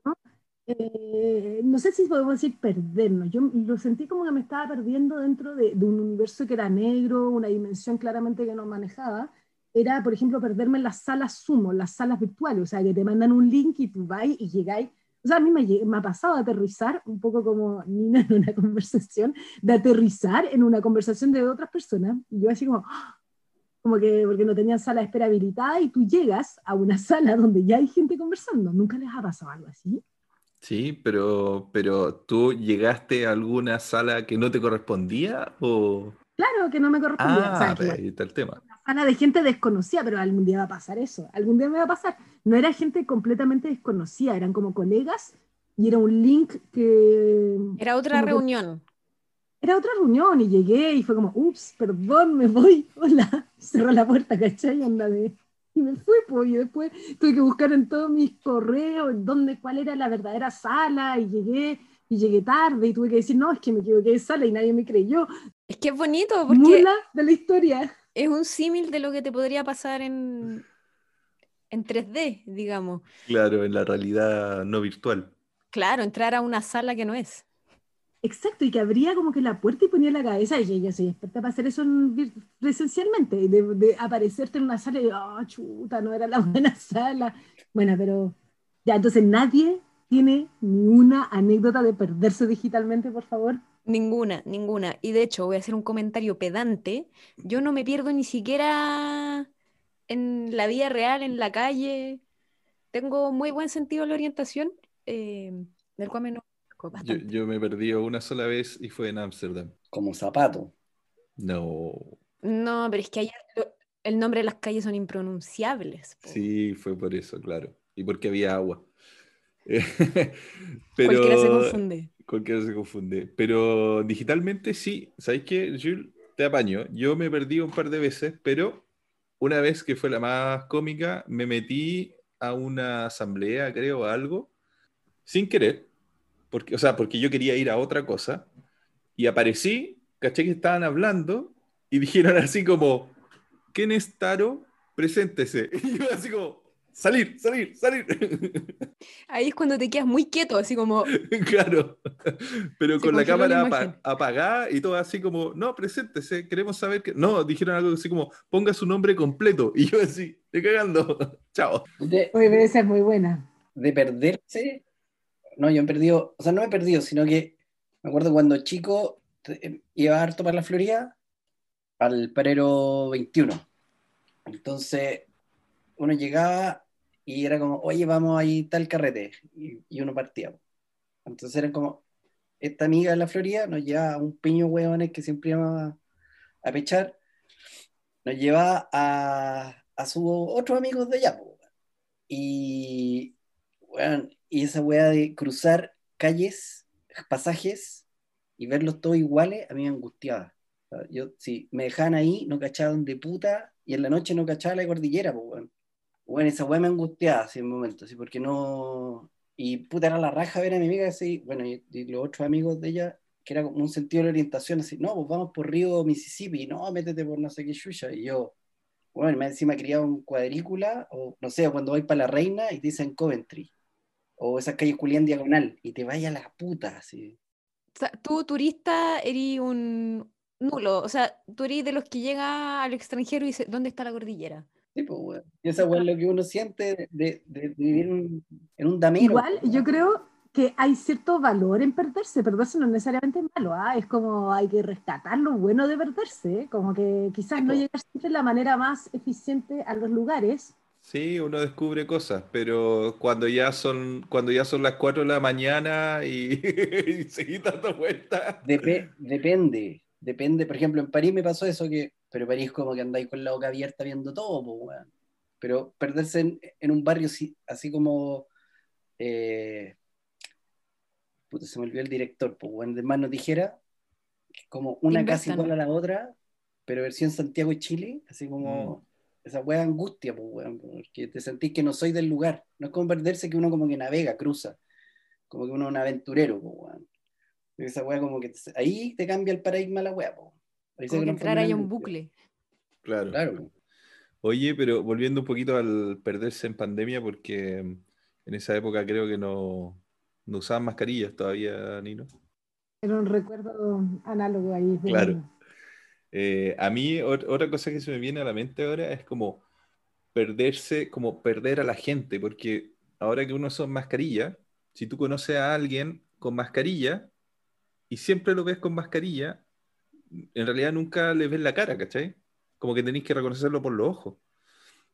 Speaker 4: eh, no sé si podemos decir perdernos, yo lo sentí como que me estaba perdiendo dentro de, de un universo que era negro, una dimensión claramente que no manejaba, era, por ejemplo, perderme en las salas Zoom, las salas virtuales, o sea, que te mandan un link y tú vas y llegáis. O sea, a mí me, me ha pasado de aterrizar, un poco como Nina en una conversación, de aterrizar en una conversación de otras personas, y yo así como, ¡ah! como que porque no tenían sala de espera habilitada, y tú llegas a una sala donde ya hay gente conversando. ¿Nunca les ha pasado algo así?
Speaker 1: Sí, pero, pero ¿tú llegaste a alguna sala que no te correspondía o...?
Speaker 4: Claro que no me correspondía.
Speaker 1: Ah,
Speaker 4: o sea, que
Speaker 1: ahí está el tema.
Speaker 4: Sala de gente desconocida, pero algún día va a pasar eso, algún día me va a pasar. No era gente completamente desconocida, eran como colegas, y era un link que...
Speaker 3: Era otra
Speaker 4: como que-
Speaker 3: reunión.
Speaker 4: Era otra reunión y llegué y fue como, ups, perdón, me voy, hola, cerró la puerta, ¿cachai? Onda de... Y me fui, pues, y después tuve que buscar en todos mis correos dónde, cuál era la verdadera sala, y llegué, y llegué tarde, y tuve que decir, no, es que me equivoqué de sala, y nadie me creyó.
Speaker 3: Es que es bonito porque
Speaker 4: Mula de la historia.
Speaker 3: Es un símil de lo que te podría pasar en, en 3D, digamos.
Speaker 1: Claro, en la realidad no virtual.
Speaker 3: Claro, entrar a una sala que no es.
Speaker 4: Exacto, y que abría como que la puerta y ponía la cabeza, y dije, yo soy experta para hacer eso presencialmente, de, de aparecerte en una sala y, oh, chuta, no era la buena sala. Bueno, pero ya, entonces nadie tiene ni una anécdota de perderse digitalmente, por favor.
Speaker 3: Ninguna, ninguna. Y de hecho, voy a hacer un comentario pedante. Yo no me pierdo ni siquiera en la vida real, en la calle. Tengo muy buen sentido de la orientación, eh, del cual me enojó
Speaker 1: Yo, yo me perdí una sola vez y fue en Ámsterdam.
Speaker 2: Como zapato.
Speaker 1: No.
Speaker 3: No, pero es que allá el nombre de las calles son impronunciables. po.
Speaker 1: Sí, fue por eso, claro. Y porque había agua.
Speaker 3: Cualquiera se
Speaker 1: Pero
Speaker 3: confunde.
Speaker 1: Cualquiera se confunde. Pero digitalmente sí. ¿Sabes qué, Jules? Te apaño. Yo me perdí un par de veces, pero una vez que fue la más cómica, me metí a una asamblea, creo, a algo, sin querer. Porque, o sea, porque yo quería ir a otra cosa. Y aparecí, caché que estaban hablando y dijeron así como, ¿quién es Taro? Preséntese. Y yo así como, salir, salir, salir.
Speaker 3: Ahí es cuando te quedas muy quieto, así como,
Speaker 1: Claro, pero
Speaker 3: Se
Speaker 1: con la cámara apagada y todo así como, no, preséntese, queremos saber que... No, dijeron algo así como, ponga su nombre completo. Y yo así, te cagando, chao.
Speaker 2: De,
Speaker 4: Oye, pero esa es muy buena.
Speaker 2: de perderse. No, yo he perdido, o sea, no he perdido, sino que me acuerdo cuando chico eh, iba harto para la Florida al Parero 21. Entonces, uno llegaba y era como, oye, vamos ahí tal carrete. Y, y uno partía. Entonces eran como, esta amiga de la Florida nos llevaba a un piño hueones que siempre íbamos a, pechar, nos llevaba a, a sus otros amigos de allá. Y, weón, y esa weá de cruzar calles, pasajes y verlos todos iguales, a mí me angustiaba. Yo, si me dejaban ahí, no cachaba dónde puta, y en la noche no cachaba la cordillera, pues, weón. Bueno, esa weá me angustiaba así en un momento, así, porque no. Y puta, era la raja ver a mi amiga así, bueno, y, los otros amigos de ella, que era como un sentido de orientación, así, no, pues vamos por Río Mississippi, no, métete por no sé qué chucha, y yo, bueno, me encima criado en cuadrícula, o no sé, cuando voy para la reina y te dicen Coventry, o esa calle Julián Diagonal, y te vaya a la puta, así.
Speaker 3: o sea, tú turista eres un nulo, o sea, tú eres de los que llega al extranjero y dice, ¿dónde está la cordillera?
Speaker 2: Sí, pues, weón. Y esa es lo que uno siente de, de- de vivir en, en un damero.
Speaker 4: Igual,
Speaker 2: pues,
Speaker 4: yo creo que hay cierto valor en perderse. Perderse no es necesariamente malo, ¿ah? es como hay que rescatar lo bueno de perderse. ¿eh? Como que quizás
Speaker 2: Sí,
Speaker 4: no
Speaker 2: po.
Speaker 4: llegar siempre la manera más eficiente a los lugares.
Speaker 1: Sí, uno descubre cosas, pero cuando ya son, cuando ya son las 4 de la mañana y, y seguís dando vueltas.
Speaker 2: Depe- depende, depende. Por ejemplo, en París me pasó eso que, pero París como que andáis con la boca abierta viendo todo, pues, weón. Pero perderse en, en un barrio así, así como, eh, se me olvidó el director, pues, weón, de Mano Tijera, como una casa
Speaker 3: Burton.
Speaker 2: igual a la otra, pero versión Santiago y Chile, así como esa weá angustia, pues, weón, porque te sentís que no soy del lugar. No es como perderse que uno como que navega, cruza, como que uno es un aventurero, pues, weón. Esa weá como que te- ahí te cambia el paradigma la weá, po. Se
Speaker 3: Como que entrar
Speaker 2: en
Speaker 3: ahí a un bucle.
Speaker 1: Claro.
Speaker 2: Claro.
Speaker 1: Oye, pero volviendo un poquito al perderse en pandemia, porque en esa época creo que no, no usaban mascarillas todavía, Nino.
Speaker 4: Era un recuerdo análogo ahí.
Speaker 1: Claro. Eh, a mí, ot- otra cosa que se me viene a la mente ahora es como perderse, como perder a la gente, porque ahora que uno son mascarilla, si tú conoces a alguien con mascarilla y siempre lo ves con mascarilla, en realidad nunca le ves la cara, ¿cachai? Como que tenéis que reconocerlo por los ojos.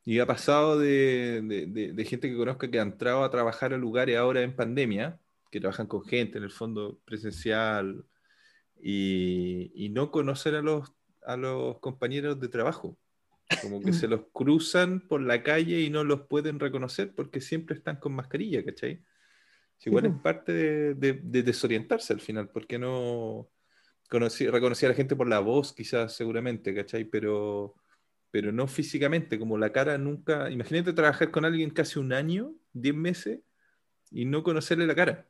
Speaker 1: Y ha pasado de, de- de- de gente que conozco que ha entrado a trabajar a lugares ahora en pandemia, que trabajan con gente en el fondo presencial, y, y no conocer a los, a los compañeros de trabajo. Como que se los cruzan por la calle y no los pueden reconocer porque siempre están con mascarilla, ¿cachai? Si igual es parte de desorientarse al final, porque no conocí, reconocí a la gente por la voz, quizás seguramente, ¿cachai? Pero, pero no físicamente, como la cara nunca. Imagínate trabajar con alguien casi un año, 10 meses, y no conocerle la cara.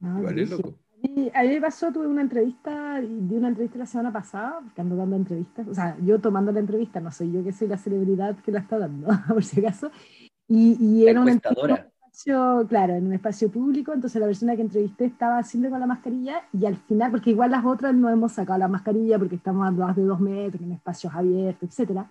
Speaker 4: Ah,
Speaker 1: Igual es
Speaker 4: brígido.
Speaker 1: loco.
Speaker 4: Y a mí me pasó, tuve una entrevista, di una entrevista la semana pasada, porque ando dando entrevistas, o sea, yo tomando la entrevista, no soy yo que soy la celebridad que la está dando, por si acaso. Y, y era una entrevista. Espacio, claro, en un espacio público, entonces la persona que entrevisté estaba siempre con la mascarilla y al final, porque igual las otras no hemos sacado la mascarilla porque estamos a más de dos metros, en espacios abiertos, etcétera.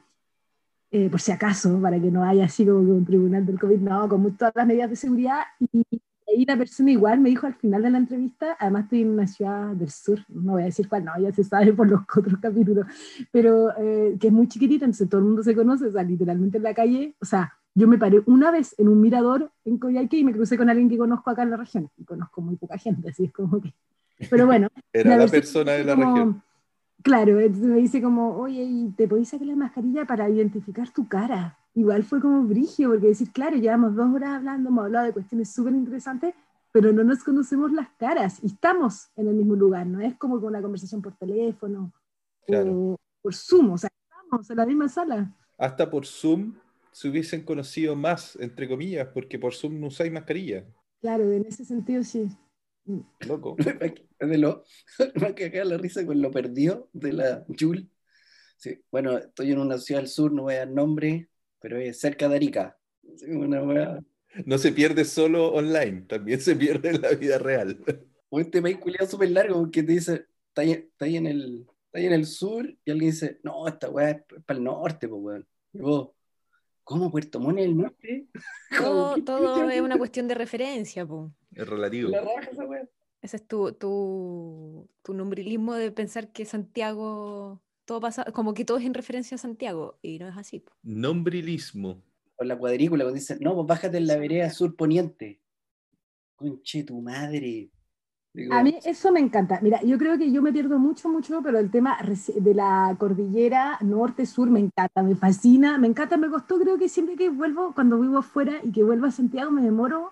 Speaker 4: Eh, por si acaso, para que no haya así como un tribunal del COVID, no, con todas las medidas de seguridad. Y ahí la persona igual me dijo al final de la entrevista, además estoy en una ciudad del sur, no voy a decir cuál, no, ya se sabe por los otros capítulos, pero eh, que es muy chiquitita, entonces todo el mundo se conoce, o sea, literalmente en la calle, o sea, yo me paré una vez en un mirador en Coyhaique y me crucé con alguien que conozco acá en la región, y conozco muy poca gente, así es como que... Pero bueno.
Speaker 1: Era la persona de la región.
Speaker 4: Claro, entonces me dice como, oye, ¿y te podéis sacar la mascarilla para identificar tu cara? Igual fue como brigio, porque decir, claro, llevamos dos horas hablando, hemos hablado de cuestiones súper interesantes, pero no nos conocemos las caras y estamos en el mismo lugar, no es como con una conversación por teléfono o por Zoom, o sea, estamos en la misma sala.
Speaker 1: Hasta por Zoom se hubiesen conocido más, entre comillas, porque por Zoom no usáis mascarilla.
Speaker 4: Claro, en ese sentido sí.
Speaker 1: Loco.
Speaker 2: de lo, me cagar la risa con lo perdió de la Jul. Sí, bueno, estoy en una ciudad del sur, no voy a dar nombre, pero es cerca de Arica.
Speaker 1: No se pierde solo online, también se pierde en la vida real.
Speaker 2: O este país culiado súper largo porque te dice, está ahí, en el, está ahí en el sur y alguien dice, no, esta weá es, para el norte, pues weón. Y vos, ¿cómo Puerto Montt es el norte?
Speaker 3: Todo, todo es una cuestión de referencia, pues.
Speaker 1: Es relativo.
Speaker 2: La raja esa weá.
Speaker 3: Ese es tu, tu, tu nombrilismo de pensar que Santiago, todo pasa, como que todo es en referencia a Santiago, y no es así. po.
Speaker 1: Nombrilismo.
Speaker 2: Con la cuadrícula, cuando dicen, no, pues bájate en la vereda sur poniente. Conche tu madre. Digo,
Speaker 4: A mí eso me encanta. Mira, yo creo que yo me pierdo mucho, mucho, pero el tema de la cordillera norte-sur me encanta, me fascina, me encanta, me costó, creo que siempre que vuelvo, cuando vivo afuera y que vuelvo a Santiago, me demoro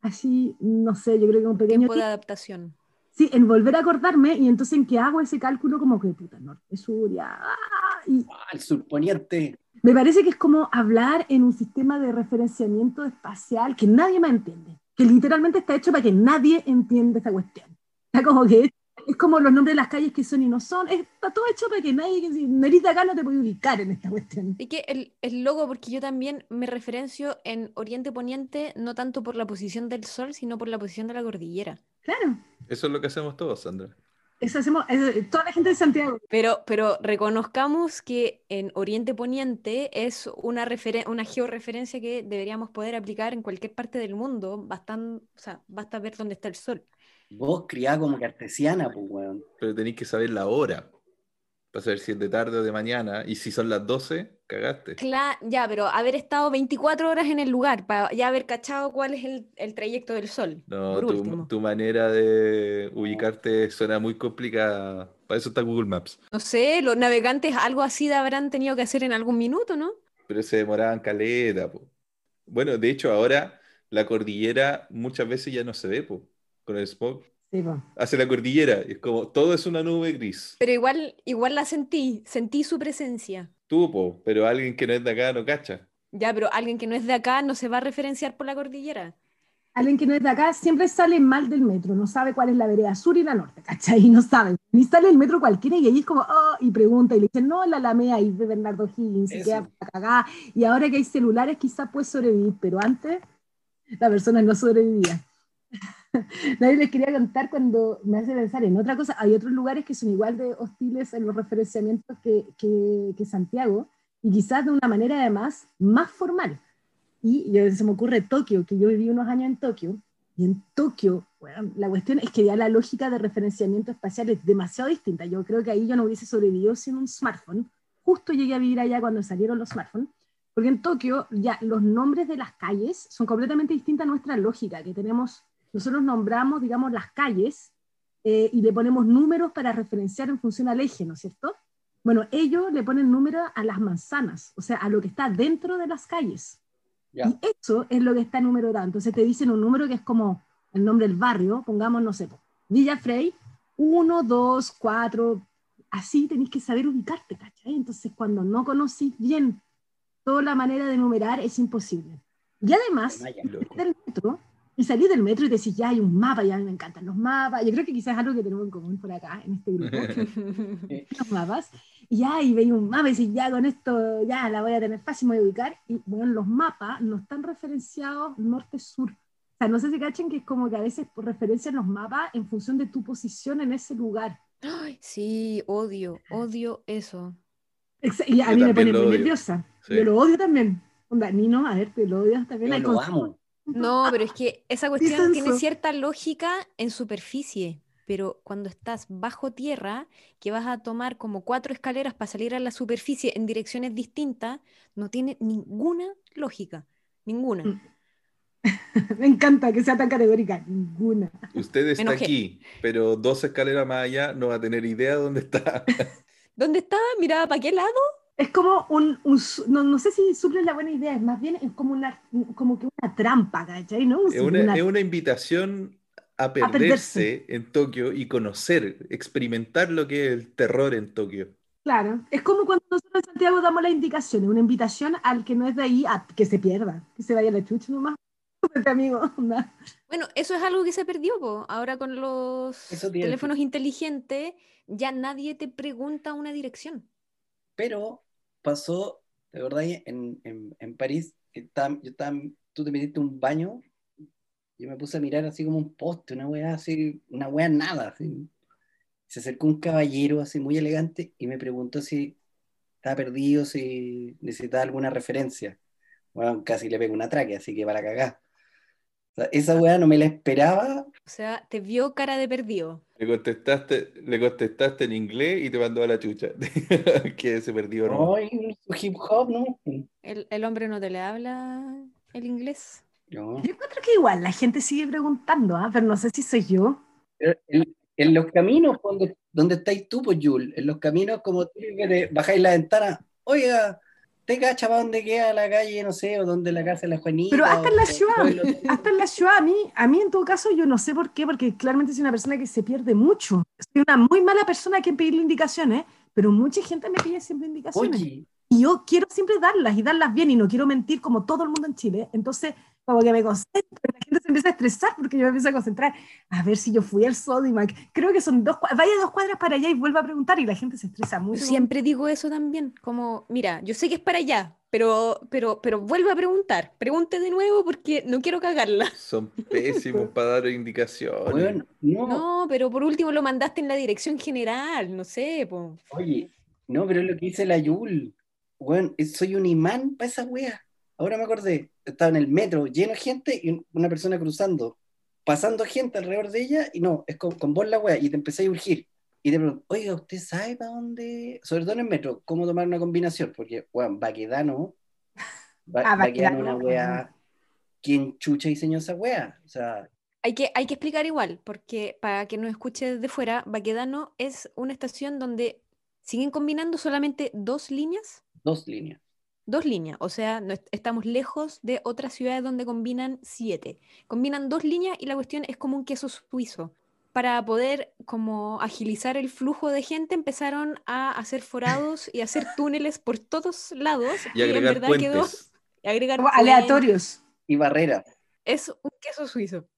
Speaker 4: así, no sé, yo creo que un pequeño
Speaker 3: Tiempo de adaptación.
Speaker 4: sí, en volver a acordarme y entonces en que hago ese cálculo como que puta, norte-sur, ya, ah, y
Speaker 2: ah, el sur poniente.
Speaker 4: me parece que es como hablar en un sistema de referenciamiento espacial que nadie más entiende, que literalmente está hecho para que nadie entienda esta cuestión. Está como que es, es como los nombres de las calles que son y no son, está todo hecho para que nadie, que si de acá no te puede ubicar en esta cuestión.
Speaker 3: Y que el, el logo, porque yo también me referencio en Oriente Poniente, no tanto por la posición del sol, sino por la posición de la cordillera.
Speaker 4: Claro,
Speaker 1: Eso es lo que hacemos todos, Sandra.
Speaker 4: Eso hacemos, eso- toda la gente de Santiago.
Speaker 3: Pero, pero reconozcamos que en Oriente Poniente es una, referen- una georreferencia que deberíamos poder aplicar en cualquier parte del mundo. Bastan, o sea, basta ver dónde está el sol.
Speaker 2: Vos criada como cartesiana, pues weón.
Speaker 1: Pero tenéis que saber la hora. Para saber si es de tarde o de mañana. Y si son las 12, cagaste.
Speaker 3: Cla- ya, pero haber estado 24 horas en el lugar para ya haber cachado cuál es el, el trayecto del sol.
Speaker 1: No, tu, tu manera de ubicarte suena muy complicada. Para eso está Google Maps.
Speaker 3: No sé, los navegantes algo así de habrán tenido que hacer en algún minuto, ¿no?
Speaker 1: Pero se demoraban caleta, po. Bueno, de hecho, ahora la cordillera muchas veces ya no se ve, po. Con el smog.
Speaker 4: Sí.
Speaker 1: Hace la cordillera. y es como, todo es una nube gris.
Speaker 3: Pero igual, igual la sentí, sentí su presencia.
Speaker 1: Tú, po, pero alguien que no es de acá no cacha.
Speaker 3: Ya, pero alguien que no es de acá no se va a referenciar por la cordillera.
Speaker 4: Alguien que no es de acá siempre sale mal del metro, no sabe cuál es la vereda sur y la norte, ¿cachai? No sabe. Ni sale el metro cualquiera y ahí es como, oh, y pregunta y le dicen, no, la Alameda y de Bernardo Higgins, y queda para cagar. Y ahora que hay celulares quizás puede sobrevivir, pero antes la persona no sobrevivía. Nadie les quería contar cuando me hace pensar en otra cosa. Hay otros lugares que son igual de hostiles en los referenciamientos que, que, que Santiago, y quizás de una manera además más formal. Y yo, se me ocurre Tokio, que yo viví unos años en Tokio, y en Tokio, bueno, la cuestión es que ya la lógica de referenciamiento espacial es demasiado distinta. Yo creo que ahí yo no hubiese sobrevivido sin un smartphone. Justo llegué a vivir allá cuando salieron los smartphones, porque en Tokio ya los nombres de las calles son completamente distintas a nuestra lógica, que tenemos, nosotros nombramos, digamos, las calles eh, y le ponemos números para referenciar en función al eje, ¿no es cierto? Bueno, ellos le ponen números a las manzanas, o sea, a lo que está dentro de las calles. Y eso es lo que está numerado. Entonces te dicen un número que es como el nombre del barrio, pongamos, no sé, Villa Frey, 1, 2, 4, así tenéis que saber ubicarte, ¿cachai? Entonces cuando no conocís bien toda la manera de numerar es imposible. Y además.
Speaker 1: Loco.
Speaker 4: del metro, y salís del metro y decís, ya hay un mapa, ya a mí me encantan los mapas. Yo creo que quizás es algo que tenemos en común por acá, en este grupo los mapas, y ya, y veis un mapa y decís, ya con esto, ya la voy a tener fácil, me voy a ubicar, y bueno, los mapas no están referenciados norte-sur. O sea, no sé si cachen que es como que a veces referencian los mapas en función de tu posición en ese lugar.
Speaker 3: Ay, sí, odio, odio eso.
Speaker 4: Y a mí me pone muy nerviosa.
Speaker 1: Sí.
Speaker 4: Yo lo odio también. Onda, Nino, a ver, te lo odias también.
Speaker 2: Yo lo amo.
Speaker 3: No, pero es que esa cuestión tiene cierta lógica en superficie, pero cuando estás bajo tierra, que vas a tomar como cuatro escaleras para salir a la superficie en direcciones distintas, no tiene ninguna lógica, ninguna.
Speaker 4: Mm. Me encanta que sea tan categórica. Ninguna.
Speaker 1: Usted está aquí, pero dos escaleras más allá no va a tener idea dónde está.
Speaker 3: ¿Dónde estaba? Miraba para qué lado.
Speaker 4: Es como un, un no, no sé si suple la buena idea, es más bien es como una como que una trampa, ¿cachai? ¿No?
Speaker 1: Es una, es una invitación a perderse,
Speaker 4: perderse.
Speaker 1: en Tokio y conocer, experimentar lo que es el terror en Tokio.
Speaker 4: Claro, es como cuando nosotros en Santiago damos la indicación, es una invitación al que no es de ahí a que se pierda, que se vaya a la chucha nomás. Amigo, anda.
Speaker 3: Bueno, eso es algo que se perdió, po. Ahora con los teléfonos inteligentes ya nadie te pregunta una dirección.
Speaker 2: Pero pasó, ¿te acordás? En, en, en París, yo estaba, tú te metiste un baño, yo me puse a mirar así como un poste, una weá así, una weá nada. Se acercó un caballero así muy elegante y me preguntó si estaba perdido, si necesitaba alguna referencia. Bueno, casi le pego un atraque, así que para cagar. O sea, esa weá no me la esperaba.
Speaker 3: O sea, te vio cara de perdido.
Speaker 1: Le contestaste, le contestaste en inglés y te mandó a la chucha. que se perdió, ¿no?
Speaker 2: Su hip hop, ¿no?
Speaker 3: El, el hombre no te le habla el inglés.
Speaker 2: No.
Speaker 4: Yo encuentro que igual la gente sigue preguntando, ¿ah? pero no sé si soy yo.
Speaker 2: En, en los caminos, donde, donde estáis tú, pues, Jul, en los caminos, como tú que bajáis la ventana, oiga, ¿te cacha para dónde queda la calle, no sé, o dónde la casa de la Juanita?
Speaker 4: Pero hasta en la ciudad. Hasta en la ciudad, a mí, a mí en todo caso, yo no sé por qué, porque claramente soy una persona que se pierde mucho. Soy una muy mala persona que pedirle indicaciones, pero mucha gente me pide siempre indicaciones.
Speaker 2: Oye,
Speaker 4: Y yo quiero siempre darlas y darlas bien y no quiero mentir como todo el mundo en Chile. Entonces, como que me concentro, la gente se empieza a estresar porque yo me empiezo a concentrar. A ver si yo fui al Sodimac. Creo que son dos cuadras, vaya dos cuadras para allá y vuelva a preguntar y la gente se estresa mucho.
Speaker 3: siempre digo eso también, como, mira, yo sé que es para allá, pero, pero, pero vuelve a preguntar, pregunte de nuevo porque no quiero cagarla.
Speaker 1: Son pésimos para dar indicaciones.
Speaker 2: no,
Speaker 3: No, pero por último lo mandaste en la dirección general, no sé, po.
Speaker 2: oye, no, pero es lo que dice la Yul. Es- soy un imán para esa wea. Ahora me acordé, estaba en el metro lleno de gente y un- una persona cruzando, pasando gente alrededor de ella y no, es con, con vos la wea y te empecé a urgir. Y te pregunto, oiga, ¿usted sabe para dónde? Sobre todo en el metro, ¿cómo tomar una combinación? Porque, weón, Baquedano, ba
Speaker 4: Ah,
Speaker 2: Baquedano, una wea, ¿quién chucha diseñó esa wea? O sea,
Speaker 3: Hay que, hay que explicar igual, porque para que nos escuche desde fuera, Baquedano es una estación donde siguen combinando solamente dos líneas,
Speaker 2: dos líneas.
Speaker 3: Dos líneas, o sea, no est- estamos lejos de otras ciudades donde combinan siete. Combinan dos líneas y la cuestión es como un queso suizo. Para poder como agilizar el flujo de gente, empezaron a hacer forados y hacer túneles por todos lados
Speaker 1: y
Speaker 3: en
Speaker 1: agregar
Speaker 3: verdad quedó
Speaker 1: puentes.
Speaker 3: y agregar
Speaker 4: Como
Speaker 3: puentes.
Speaker 4: aleatorios.
Speaker 2: Y barrera.
Speaker 3: Es un queso suizo.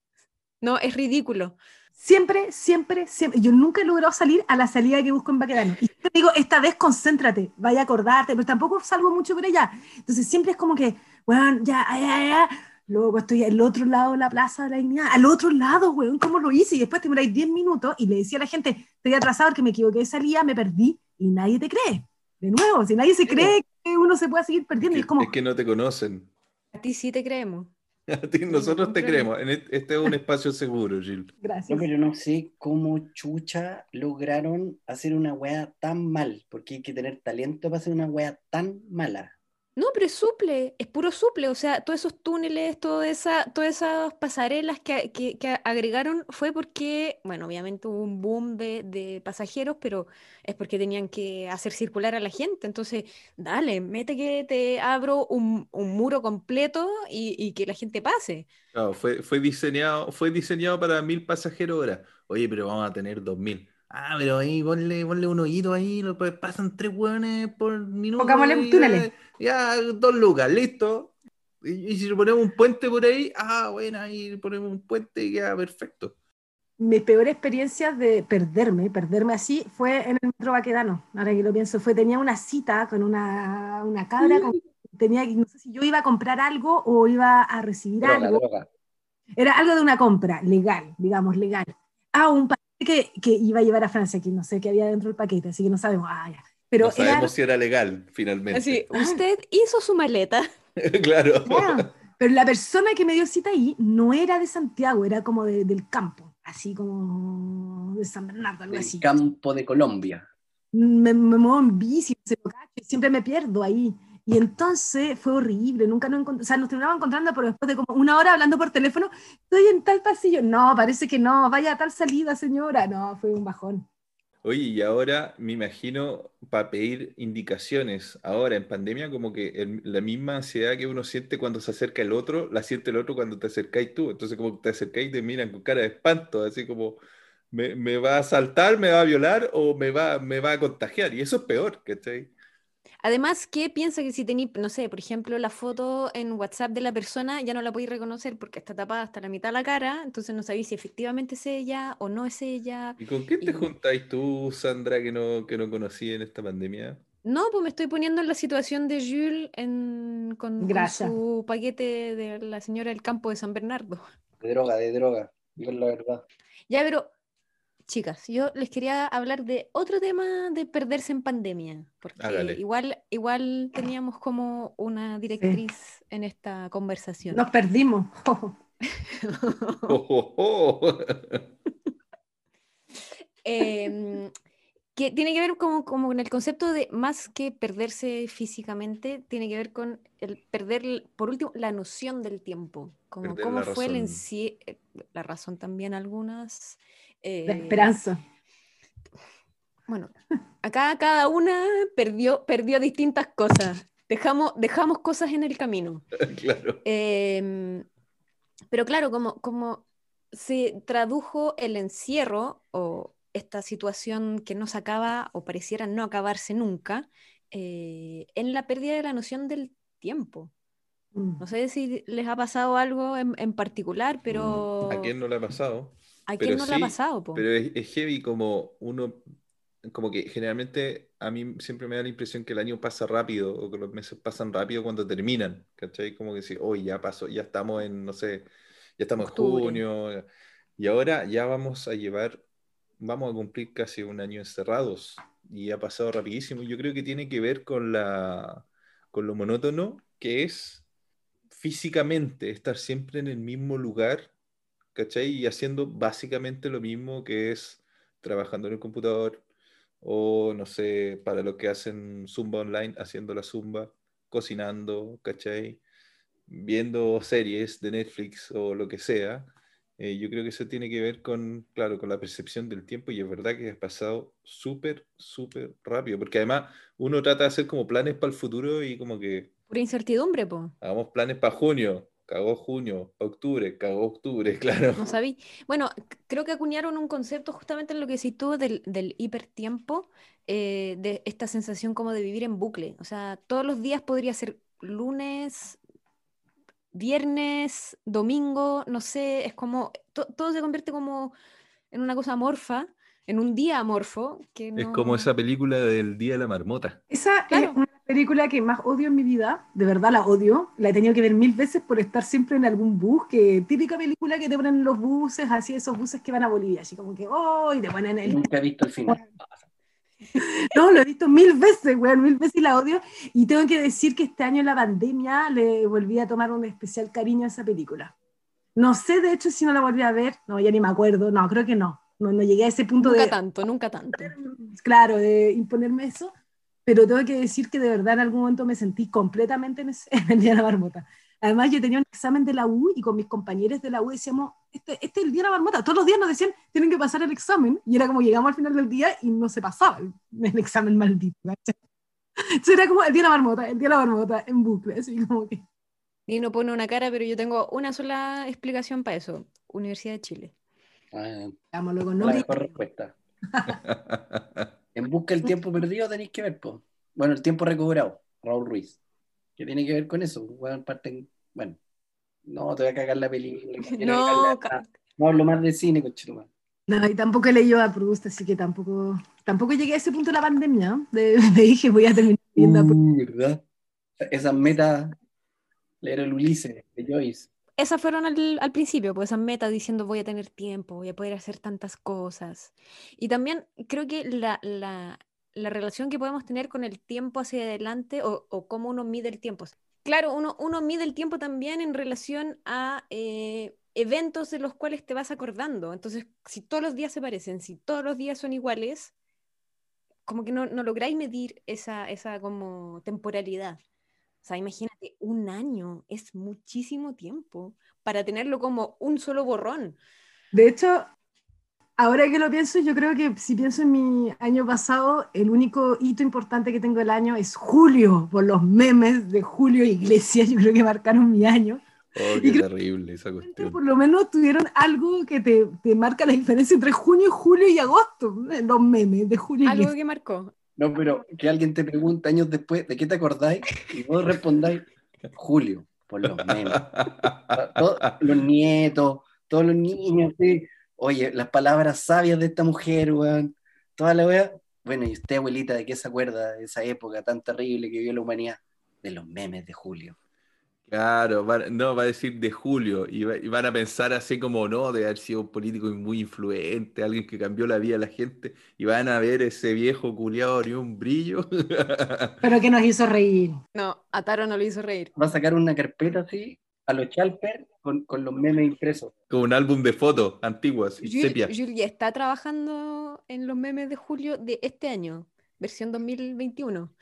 Speaker 3: No, es ridículo.
Speaker 4: Siempre, siempre, siempre. Yo nunca he logrado salir a la salida que busco en Baquedano. Y siempre digo, esta vez concéntrate, vaya a acordarte, pero tampoco salgo mucho por allá. Entonces siempre es como que, bueno, ya, ya, ya. Luego estoy al otro lado de la Plaza de la Dignidad, al otro lado, weón, ¿cómo lo hice? Y después te demoráis 10 minutos y le decía a la gente, estoy atrasado porque me equivoqué de salida, me perdí, y nadie te cree. De nuevo, si nadie se cree que uno se puede seguir perdiendo, y
Speaker 1: Es
Speaker 4: es como,
Speaker 1: que, es que no te conocen.
Speaker 3: A ti sí te creemos.
Speaker 1: A ti- nosotros te creemos. E- Este es un espacio seguro, Gil.
Speaker 2: No,
Speaker 4: gracias.
Speaker 2: pero no sé cómo chucha lograron hacer una wea tan mal, porque hay que tener talento para hacer una wea tan mala.
Speaker 3: No, pero es suple, es puro suple. O sea, todos esos túneles, toda esa, todas esas pasarelas que, que- agregaron fue porque, bueno, obviamente hubo un boom de, pasajeros, pero es porque tenían que hacer circular a la gente. Entonces, dale, mete que te abro un, un muro completo y, y que la gente pase.
Speaker 1: Fue, fue diseñado, fue diseñado para mil pasajeros hora. Oye, pero vamos a tener dos mil. Ah, pero ahí ponle, ponle un hoyito ahí, lo, pa- pasan tres hueones por minuto.
Speaker 4: Pongámosle túneles.
Speaker 1: Ya, dos lucas, listo. Y, y si le ponemos un puente por ahí, ah, bueno, ahí ponemos un puente y queda perfecto.
Speaker 4: mis peores experiencias de perderme, perderme así, fue en el metro Baquedano. Ahora que lo pienso, fue, tenía una cita con una, una cabra, con- tenía, que- no sé si yo iba a comprar algo o iba a recibir
Speaker 2: Droga,
Speaker 4: algo.
Speaker 2: droga.
Speaker 4: Era algo de una compra, legal, digamos, legal. Ah, un paquete que, que iba a llevar a Francia, que no sé qué había dentro del paquete, así que no sabemos. Ah, ya. Pero
Speaker 1: no sabemos
Speaker 4: era,
Speaker 1: si era legal, finalmente.
Speaker 3: Así, usted hizo su maleta.
Speaker 1: claro.
Speaker 4: Claro, Pero la persona que me dio cita ahí no era de Santiago, era como de- del campo, así como de San Bernardo, algo
Speaker 2: Del
Speaker 4: así.
Speaker 2: campo de Colombia.
Speaker 4: Me, me muevo en bici, siempre me pierdo ahí. Y entonces fue horrible, nunca nos encontramos, o sea, nos terminamos encontrando, pero después de como una hora hablando por teléfono, estoy en tal pasillo. No, parece que no, vaya a tal salida, señora. No, fue un bajón.
Speaker 1: Oye, y ahora me imagino para pedir indicaciones, ahora en pandemia, como que el- la misma ansiedad que uno siente cuando se acerca el otro, la siente el otro cuando te acercáis tú. Entonces, como te acercáis y te miran con cara de espanto, así como, ¿me, me va a asaltar, me va a violar o me va, me va a contagiar? Y eso es peor, ¿cachai?
Speaker 3: Además, ¿qué piensa que si tenéis, no sé, por ejemplo, la foto en WhatsApp de la persona, ya no la podéis reconocer porque está tapada hasta la mitad de la cara, entonces no sabéis si efectivamente es ella o no es ella.
Speaker 1: ¿Y con quién te
Speaker 3: Y-
Speaker 1: juntáis tú, Sandra, que no, que no conocí en esta pandemia?
Speaker 3: No, pues me estoy poniendo en la situación de Jules en, con, con su paquete de la señora del campo de San Bernardo.
Speaker 2: De droga, de droga. Digo la verdad.
Speaker 3: Ya, pero, chicas, yo les quería hablar de otro tema de perderse en pandemia, porque
Speaker 1: Hágale.
Speaker 3: igual, igual teníamos como una directriz en esta conversación.
Speaker 4: Nos perdimos.
Speaker 1: ¡Oh, oh, oh!
Speaker 3: Em, que tiene que ver como, como con el concepto de más que perderse físicamente, tiene que ver con el perder, por último, la noción del tiempo, como
Speaker 1: Perder
Speaker 3: cómo
Speaker 1: la
Speaker 3: fue el
Speaker 1: razón.
Speaker 3: enci- eh, la razón también algunas.
Speaker 4: La
Speaker 3: eh,
Speaker 4: esperanza.
Speaker 3: Bueno, acá cada una perdió, perdió distintas cosas. Dejamos, dejamos cosas en el camino.
Speaker 1: Claro.
Speaker 3: Em, pero claro, como, como se tradujo el encierro o esta situación que no se acaba o pareciera no acabarse nunca, eh, en la pérdida de la noción del tiempo.
Speaker 4: Mm.
Speaker 3: No sé si les ha pasado algo en, en particular, pero
Speaker 1: ¿A quién no le ha pasado?
Speaker 3: ¿A
Speaker 1: Pero
Speaker 3: quién no le ha
Speaker 1: sí,
Speaker 3: pasado? po?
Speaker 1: Pero es, es heavy como uno, como que generalmente a mí siempre me da la impresión que el año pasa rápido o que los meses pasan rápido cuando terminan, ¿cachai? Como que sí, hoy ya pasó, ya estamos en, no sé, ya estamos
Speaker 3: Octubre.
Speaker 1: en junio y ahora ya vamos a llevar, vamos a cumplir casi un año encerrados y ha pasado rapidísimo. Yo creo que tiene que ver con la, con lo monótono que es físicamente estar siempre en el mismo lugar ¿cachai? Y haciendo básicamente lo mismo que es trabajando en el computador o, no sé, para los que hacen Zumba online, haciendo la Zumba, cocinando, ¿cachai? Viendo series de Netflix o lo que sea. Eh, yo creo que eso tiene que ver con, claro, con la percepción del tiempo y es verdad que ha pasado súper, súper rápido, porque además uno trata de hacer como planes para el futuro y como que
Speaker 3: Pura incertidumbre, po.
Speaker 1: hagamos planes para junio, cagó junio, octubre, cagó octubre, claro.
Speaker 3: No sabí. Bueno, creo que acuñaron un concepto justamente en lo que decís tú del, del hipertiempo, eh, de esta sensación como de vivir en bucle. O sea, todos los días podría ser lunes, viernes, domingo, no sé, es como, to- todo se convierte como en una cosa amorfa, en un día amorfo, que
Speaker 1: Es como esa película del Día de la Marmota.
Speaker 4: Esa
Speaker 3: Claro.
Speaker 4: es una película que más odio en mi vida, de verdad la odio, la he tenido que ver mil veces por estar siempre en algún bus, que típica película que te ponen en los buses, así esos buses que van a Bolivia, así como que, oh, y te ponen el...
Speaker 2: Nunca he visto el final.
Speaker 4: No, lo he visto mil veces, weón, mil veces y la odio, y tengo que decir que este año en la pandemia le volví a tomar un especial cariño a esa película. No sé, de hecho, si no la volví a ver, no, ya ni me acuerdo, no, creo que no, no, no llegué a ese punto
Speaker 3: Nunca
Speaker 4: de...
Speaker 3: tanto, nunca tanto.
Speaker 4: claro, de imponerme eso, pero tengo que decir que de verdad en algún momento me sentí completamente en, ese- en el día de la marmota. Además, yo tenía un examen de la U y con mis compañeros de la U decíamos, este, este es el día de la marmota. Todos los días nos decían, tienen que pasar el examen. Y era como llegamos al final del día y no se pasaba el, el examen maldito. Entonces era como el día de la marmota, el día de la marmota, en bucle, así como que...
Speaker 3: Y no pone una cara, pero yo tengo una sola explicación para eso. Universidad de Chile.
Speaker 2: Ah,
Speaker 4: Digámoslo con
Speaker 2: la mejor respuesta. En busca del tiempo perdido tenéis que ver, po. Bueno, el tiempo recobrado, Raúl Ruiz. ¿Qué tiene que ver con eso? Bueno, parten- bueno, no, te voy a cagar la película.
Speaker 3: No,
Speaker 2: no hablo más de cine, conchetumare.
Speaker 4: No, y tampoco he leído a Proust, así que tampoco, tampoco llegué a ese punto de la pandemia. De, de dije, voy a terminar viendo a Proust.
Speaker 2: Uh, ¿verdad? Esas metas, leer el Ulises de Joyce.
Speaker 3: Esas fueron al, al principio, pues esas metas diciendo voy a tener tiempo, voy a poder hacer tantas cosas. Y también creo que la, la- la relación que podemos tener con el tiempo hacia adelante o, o cómo uno mide el tiempo. claro, uno, uno mide el tiempo también en relación a eh, eventos de los cuales te vas acordando. Entonces, si todos los días se parecen, si todos los días son iguales, como que no, no lográis medir esa, esa como temporalidad. O sea, imagínate, un año es muchísimo tiempo para tenerlo como un solo borrón.
Speaker 4: De hecho, ahora que lo pienso, yo creo que si pienso en mi año pasado, el único hito importante que tengo del año es julio, por los memes de Julio Iglesias, yo creo que marcaron mi año.
Speaker 1: Oh, qué terrible esa cuestión.
Speaker 4: Por lo menos tuvieron algo que te, te, marca la diferencia entre junio, julio y agosto, los memes de Julio
Speaker 3: Algo
Speaker 4: Iglesias.
Speaker 3: que marcó.
Speaker 2: No, pero que alguien te pregunte años después, ¿de qué te acordáis? Y vos respondáis, Julio, por los memes. Todos los nietos, todos los niños, sí. Oye, las palabras sabias de esta mujer, weón. Toda la wea. Bueno, y usted, abuelita, ¿de qué se acuerda de esa época tan terrible que vivió la humanidad? De los memes de Julio.
Speaker 1: Claro, va- no, va a decir de Julio y, va- y van a pensar así como, no, de haber sido un político muy influente, alguien que cambió la vida de la gente, y van a ver ese viejo culiado ni un brillo.
Speaker 4: Pero que nos hizo reír.
Speaker 3: No, a Taro no lo hizo reír.
Speaker 2: Va a sacar una carpeta así, a los Chalper, con, con los memes impresos.
Speaker 1: Como un álbum de fotos antiguas y
Speaker 3: Jul-
Speaker 1: sepia.
Speaker 3: Jul ya está trabajando en los memes de julio de este año, versión 2021.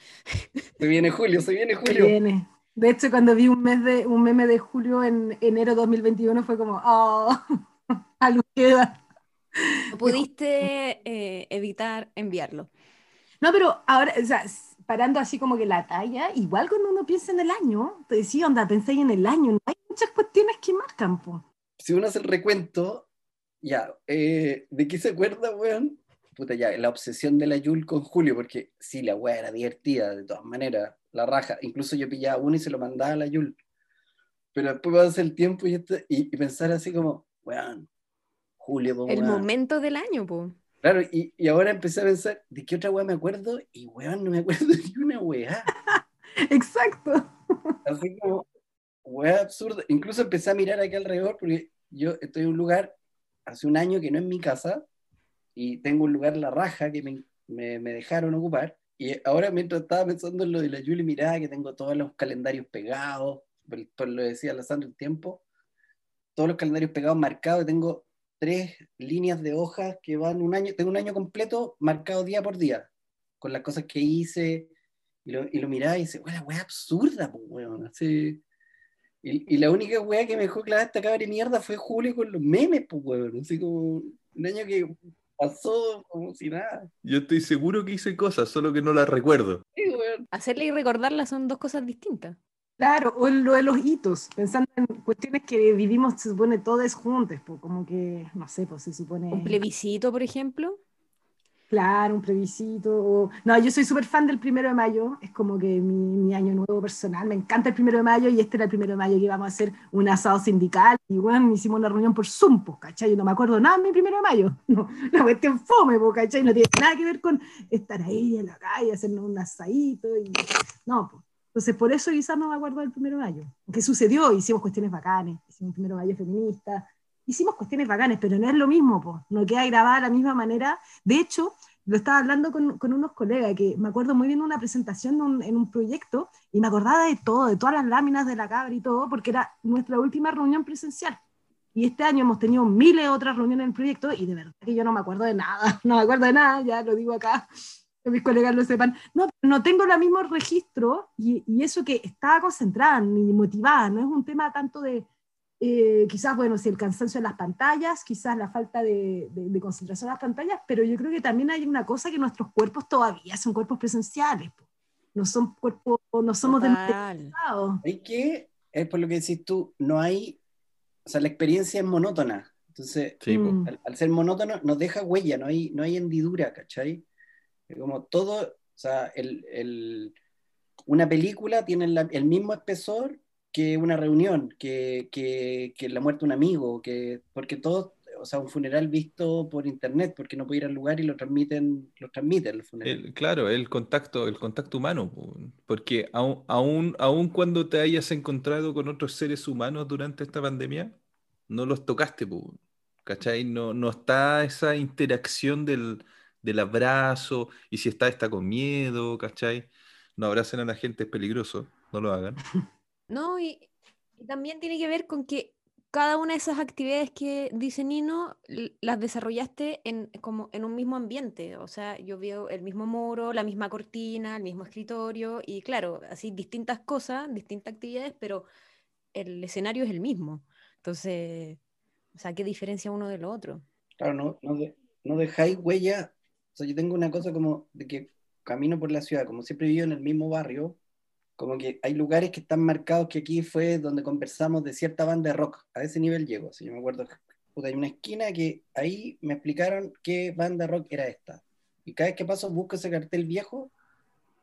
Speaker 2: Se viene Julio, se viene Julio.
Speaker 4: viene. De hecho, cuando vi un, mes de, un meme de julio en enero 2021 fue como, oh, algo queda.
Speaker 3: No pudiste eh, evitar enviarlo.
Speaker 4: No, pero ahora, o sea, parando así como que la talla, igual cuando uno piensa en el año, te decía, onda, pensáis en el año, no hay muchas cuestiones que marcan, po.
Speaker 2: Si uno hace el recuento, ya, eh, ¿de qué se acuerda, weón? Puta, ya, la obsesión de la Yul con Julio, porque sí, la weá era divertida, de todas maneras, la raja. Incluso yo pillaba uno y se lo mandaba a la Yul. Pero después pasa el tiempo y, esto- y, y pensar así como, weón, Julio, po,
Speaker 3: El momento del año, po.
Speaker 2: Claro, y, y ahora empecé a pensar, ¿de qué otra weá me acuerdo? Y weón, no me acuerdo de una weá.
Speaker 4: Exacto.
Speaker 2: Así como, weá absurda. Incluso empecé a mirar aquí alrededor porque yo estoy en un lugar hace un año que no es mi casa y tengo un lugar la raja que me, me, me dejaron ocupar. Y ahora mientras estaba pensando en lo de la Julie, miraba que tengo todos los calendarios pegados, por, lo decía la Sandra un tiempo, todos los calendarios pegados marcados, tengo tres líneas de hojas que van un año, tengo un año completo marcado día por día, con las cosas que hice, y lo, y lo miraba y dice, weá, la weá absurda, pues, weón, así. Y, y la única weá que me dejó clavada esta cabra de mierda fue Julio con los memes, pues, weón, así como un año que pasó como si nada.
Speaker 1: Yo estoy seguro que hice cosas, solo que no las recuerdo.
Speaker 2: Sí, weón.
Speaker 3: Hacerla y recordarla son dos cosas distintas.
Speaker 4: Claro, o en lo de los hitos, pensando en cuestiones que vivimos, se supone, todas juntas, po, como que, no sé, pues se supone...
Speaker 3: Un plebiscito, por ejemplo.
Speaker 4: Claro, un plebiscito. o- No, yo soy súper fan del primero de mayo, es como que mi, mi año nuevo personal. Me encanta el primero de mayo y este era el primero de mayo que íbamos a hacer un asado sindical y bueno, hicimos una reunión por Zoom, pues, ¿cachai? Yo no me acuerdo nada de mi primero de mayo. No, una cuestión fome, pues, ¿cachai? No tiene nada que ver con estar ahí en la calle, hacernos un asadito y. No, pues. Entonces, por eso quizás no me acuerdo del primero de mayo. ¿Qué sucedió? Hicimos cuestiones bacanes, hicimos un primero de mayo feminista, hicimos cuestiones bacanes, pero no es lo mismo, pues. No queda grabada de la misma manera. De hecho, lo estaba hablando con, con unos colegas, que me acuerdo muy bien de una presentación de un- en un proyecto, y me acordaba de todo, de todas las láminas de la cabra y todo, porque era nuestra última reunión presencial. Y este año hemos tenido miles de otras reuniones en el proyecto, y de verdad que yo no me acuerdo de nada, no me acuerdo de nada, ya lo digo acá, que mis colegas lo sepan. No, no tengo el mismo registro, y, y eso que estaba concentrada ni motivada, no es un tema tanto de, eh, quizás, bueno, si el cansancio en las pantallas, quizás la falta de, de- de concentración en las pantallas, pero yo creo que también hay una cosa que nuestros cuerpos todavía son cuerpos presenciales, no son cuerpos, no somos pasado.
Speaker 2: Hay que, es por lo que decís tú, no hay, o sea, la experiencia es monótona. Entonces,
Speaker 1: Sí.
Speaker 4: Mm.
Speaker 2: al, al ser monótono, nos deja huella, no hay, no hay hendidura, ¿cachai? Como todo, o sea, el, el- una película tiene la- el mismo espesor que una reunión, que, que, que la muerte de un amigo, que, porque todo, o sea, un funeral visto por internet, porque no puede ir al lugar y lo transmiten, lo transmiten el funeral.
Speaker 1: El- claro, el contacto, el contacto humano, po, porque aun, aun, aun cuando te hayas encontrado con otros seres humanos durante esta pandemia, no los tocaste, ¿cachai? No, no está esa interacción del, del abrazo, y si está, está con miedo, ¿cachai? No abracen a la gente, es peligroso, no lo hagan.
Speaker 3: No, y, y también tiene que ver con que cada una de esas actividades que dice Nino las desarrollaste en, como en un mismo ambiente. O sea, yo veo el mismo muro, la misma cortina, el mismo escritorio y claro, así distintas cosas, distintas actividades, pero el escenario es el mismo. Entonces, o sea, ¿qué diferencia uno de lo otro?
Speaker 2: Claro, no, no, de- no dejáis huella. O sea, yo tengo una cosa como de que camino por la ciudad, como siempre vivo en el mismo barrio, como que hay lugares que están marcados que aquí fue donde conversamos de cierta banda de rock. A ese nivel llego. Sea, yo me acuerdo, puta, hay una esquina que ahí me explicaron qué banda de rock era esta. Y cada vez que paso busco ese cartel viejo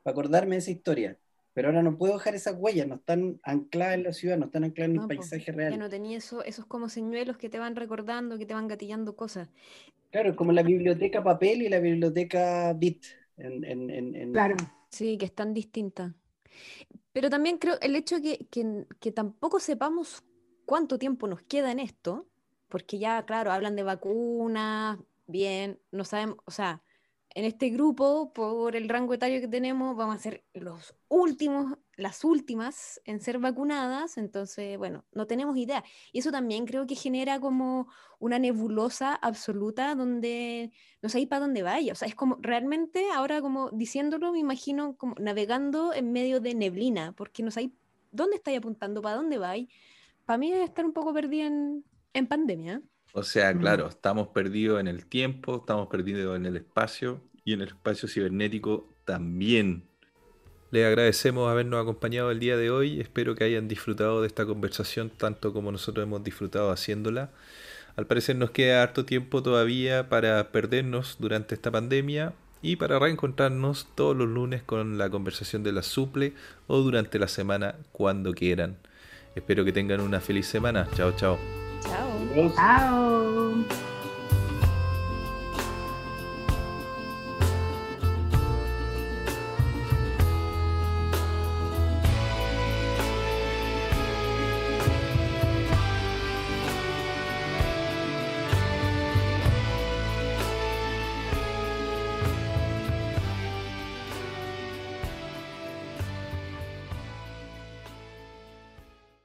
Speaker 2: para acordarme de esa historia. Pero ahora no puedo dejar esas huellas, no están ancladas en la ciudad, no están ancladas en
Speaker 3: No,
Speaker 2: el
Speaker 3: po,
Speaker 2: paisaje
Speaker 3: Ya
Speaker 2: real.
Speaker 3: no tenía eso, esos como señuelos que te van recordando, que te van gatillando cosas.
Speaker 2: Claro, es como la biblioteca papel y la biblioteca bit. En, en, en, en-
Speaker 4: Claro.
Speaker 3: Sí, que están distintas. Pero también creo el hecho que, que, que tampoco sepamos cuánto tiempo nos queda en esto, porque ya, claro, hablan de vacunas, bien, no sabemos, o sea, en este grupo, por el rango etario que tenemos, vamos a ser los últimos, las últimas en ser vacunadas, entonces, bueno, no tenemos idea. Y eso también creo que genera como una nebulosa absoluta donde no sabéis para dónde vaya. O sea, es como realmente ahora como diciéndolo, me imagino como navegando en medio de neblina, porque no sabéis dónde estáis apuntando, para dónde vais. Para mí es estar un poco perdida en, en pandemia.
Speaker 1: O sea, claro, estamos perdidos en el tiempo, estamos perdidos en el espacio y en el espacio cibernético también. Les agradecemos habernos acompañado el día de hoy. Espero que hayan disfrutado de esta conversación tanto como nosotros hemos disfrutado haciéndola. Al parecer nos queda harto tiempo todavía para perdernos durante esta pandemia y para reencontrarnos todos los lunes con la conversación de la suple o durante la semana cuando quieran. Espero que tengan una feliz semana. Chao, chao.
Speaker 2: Tchau.
Speaker 4: Tchau.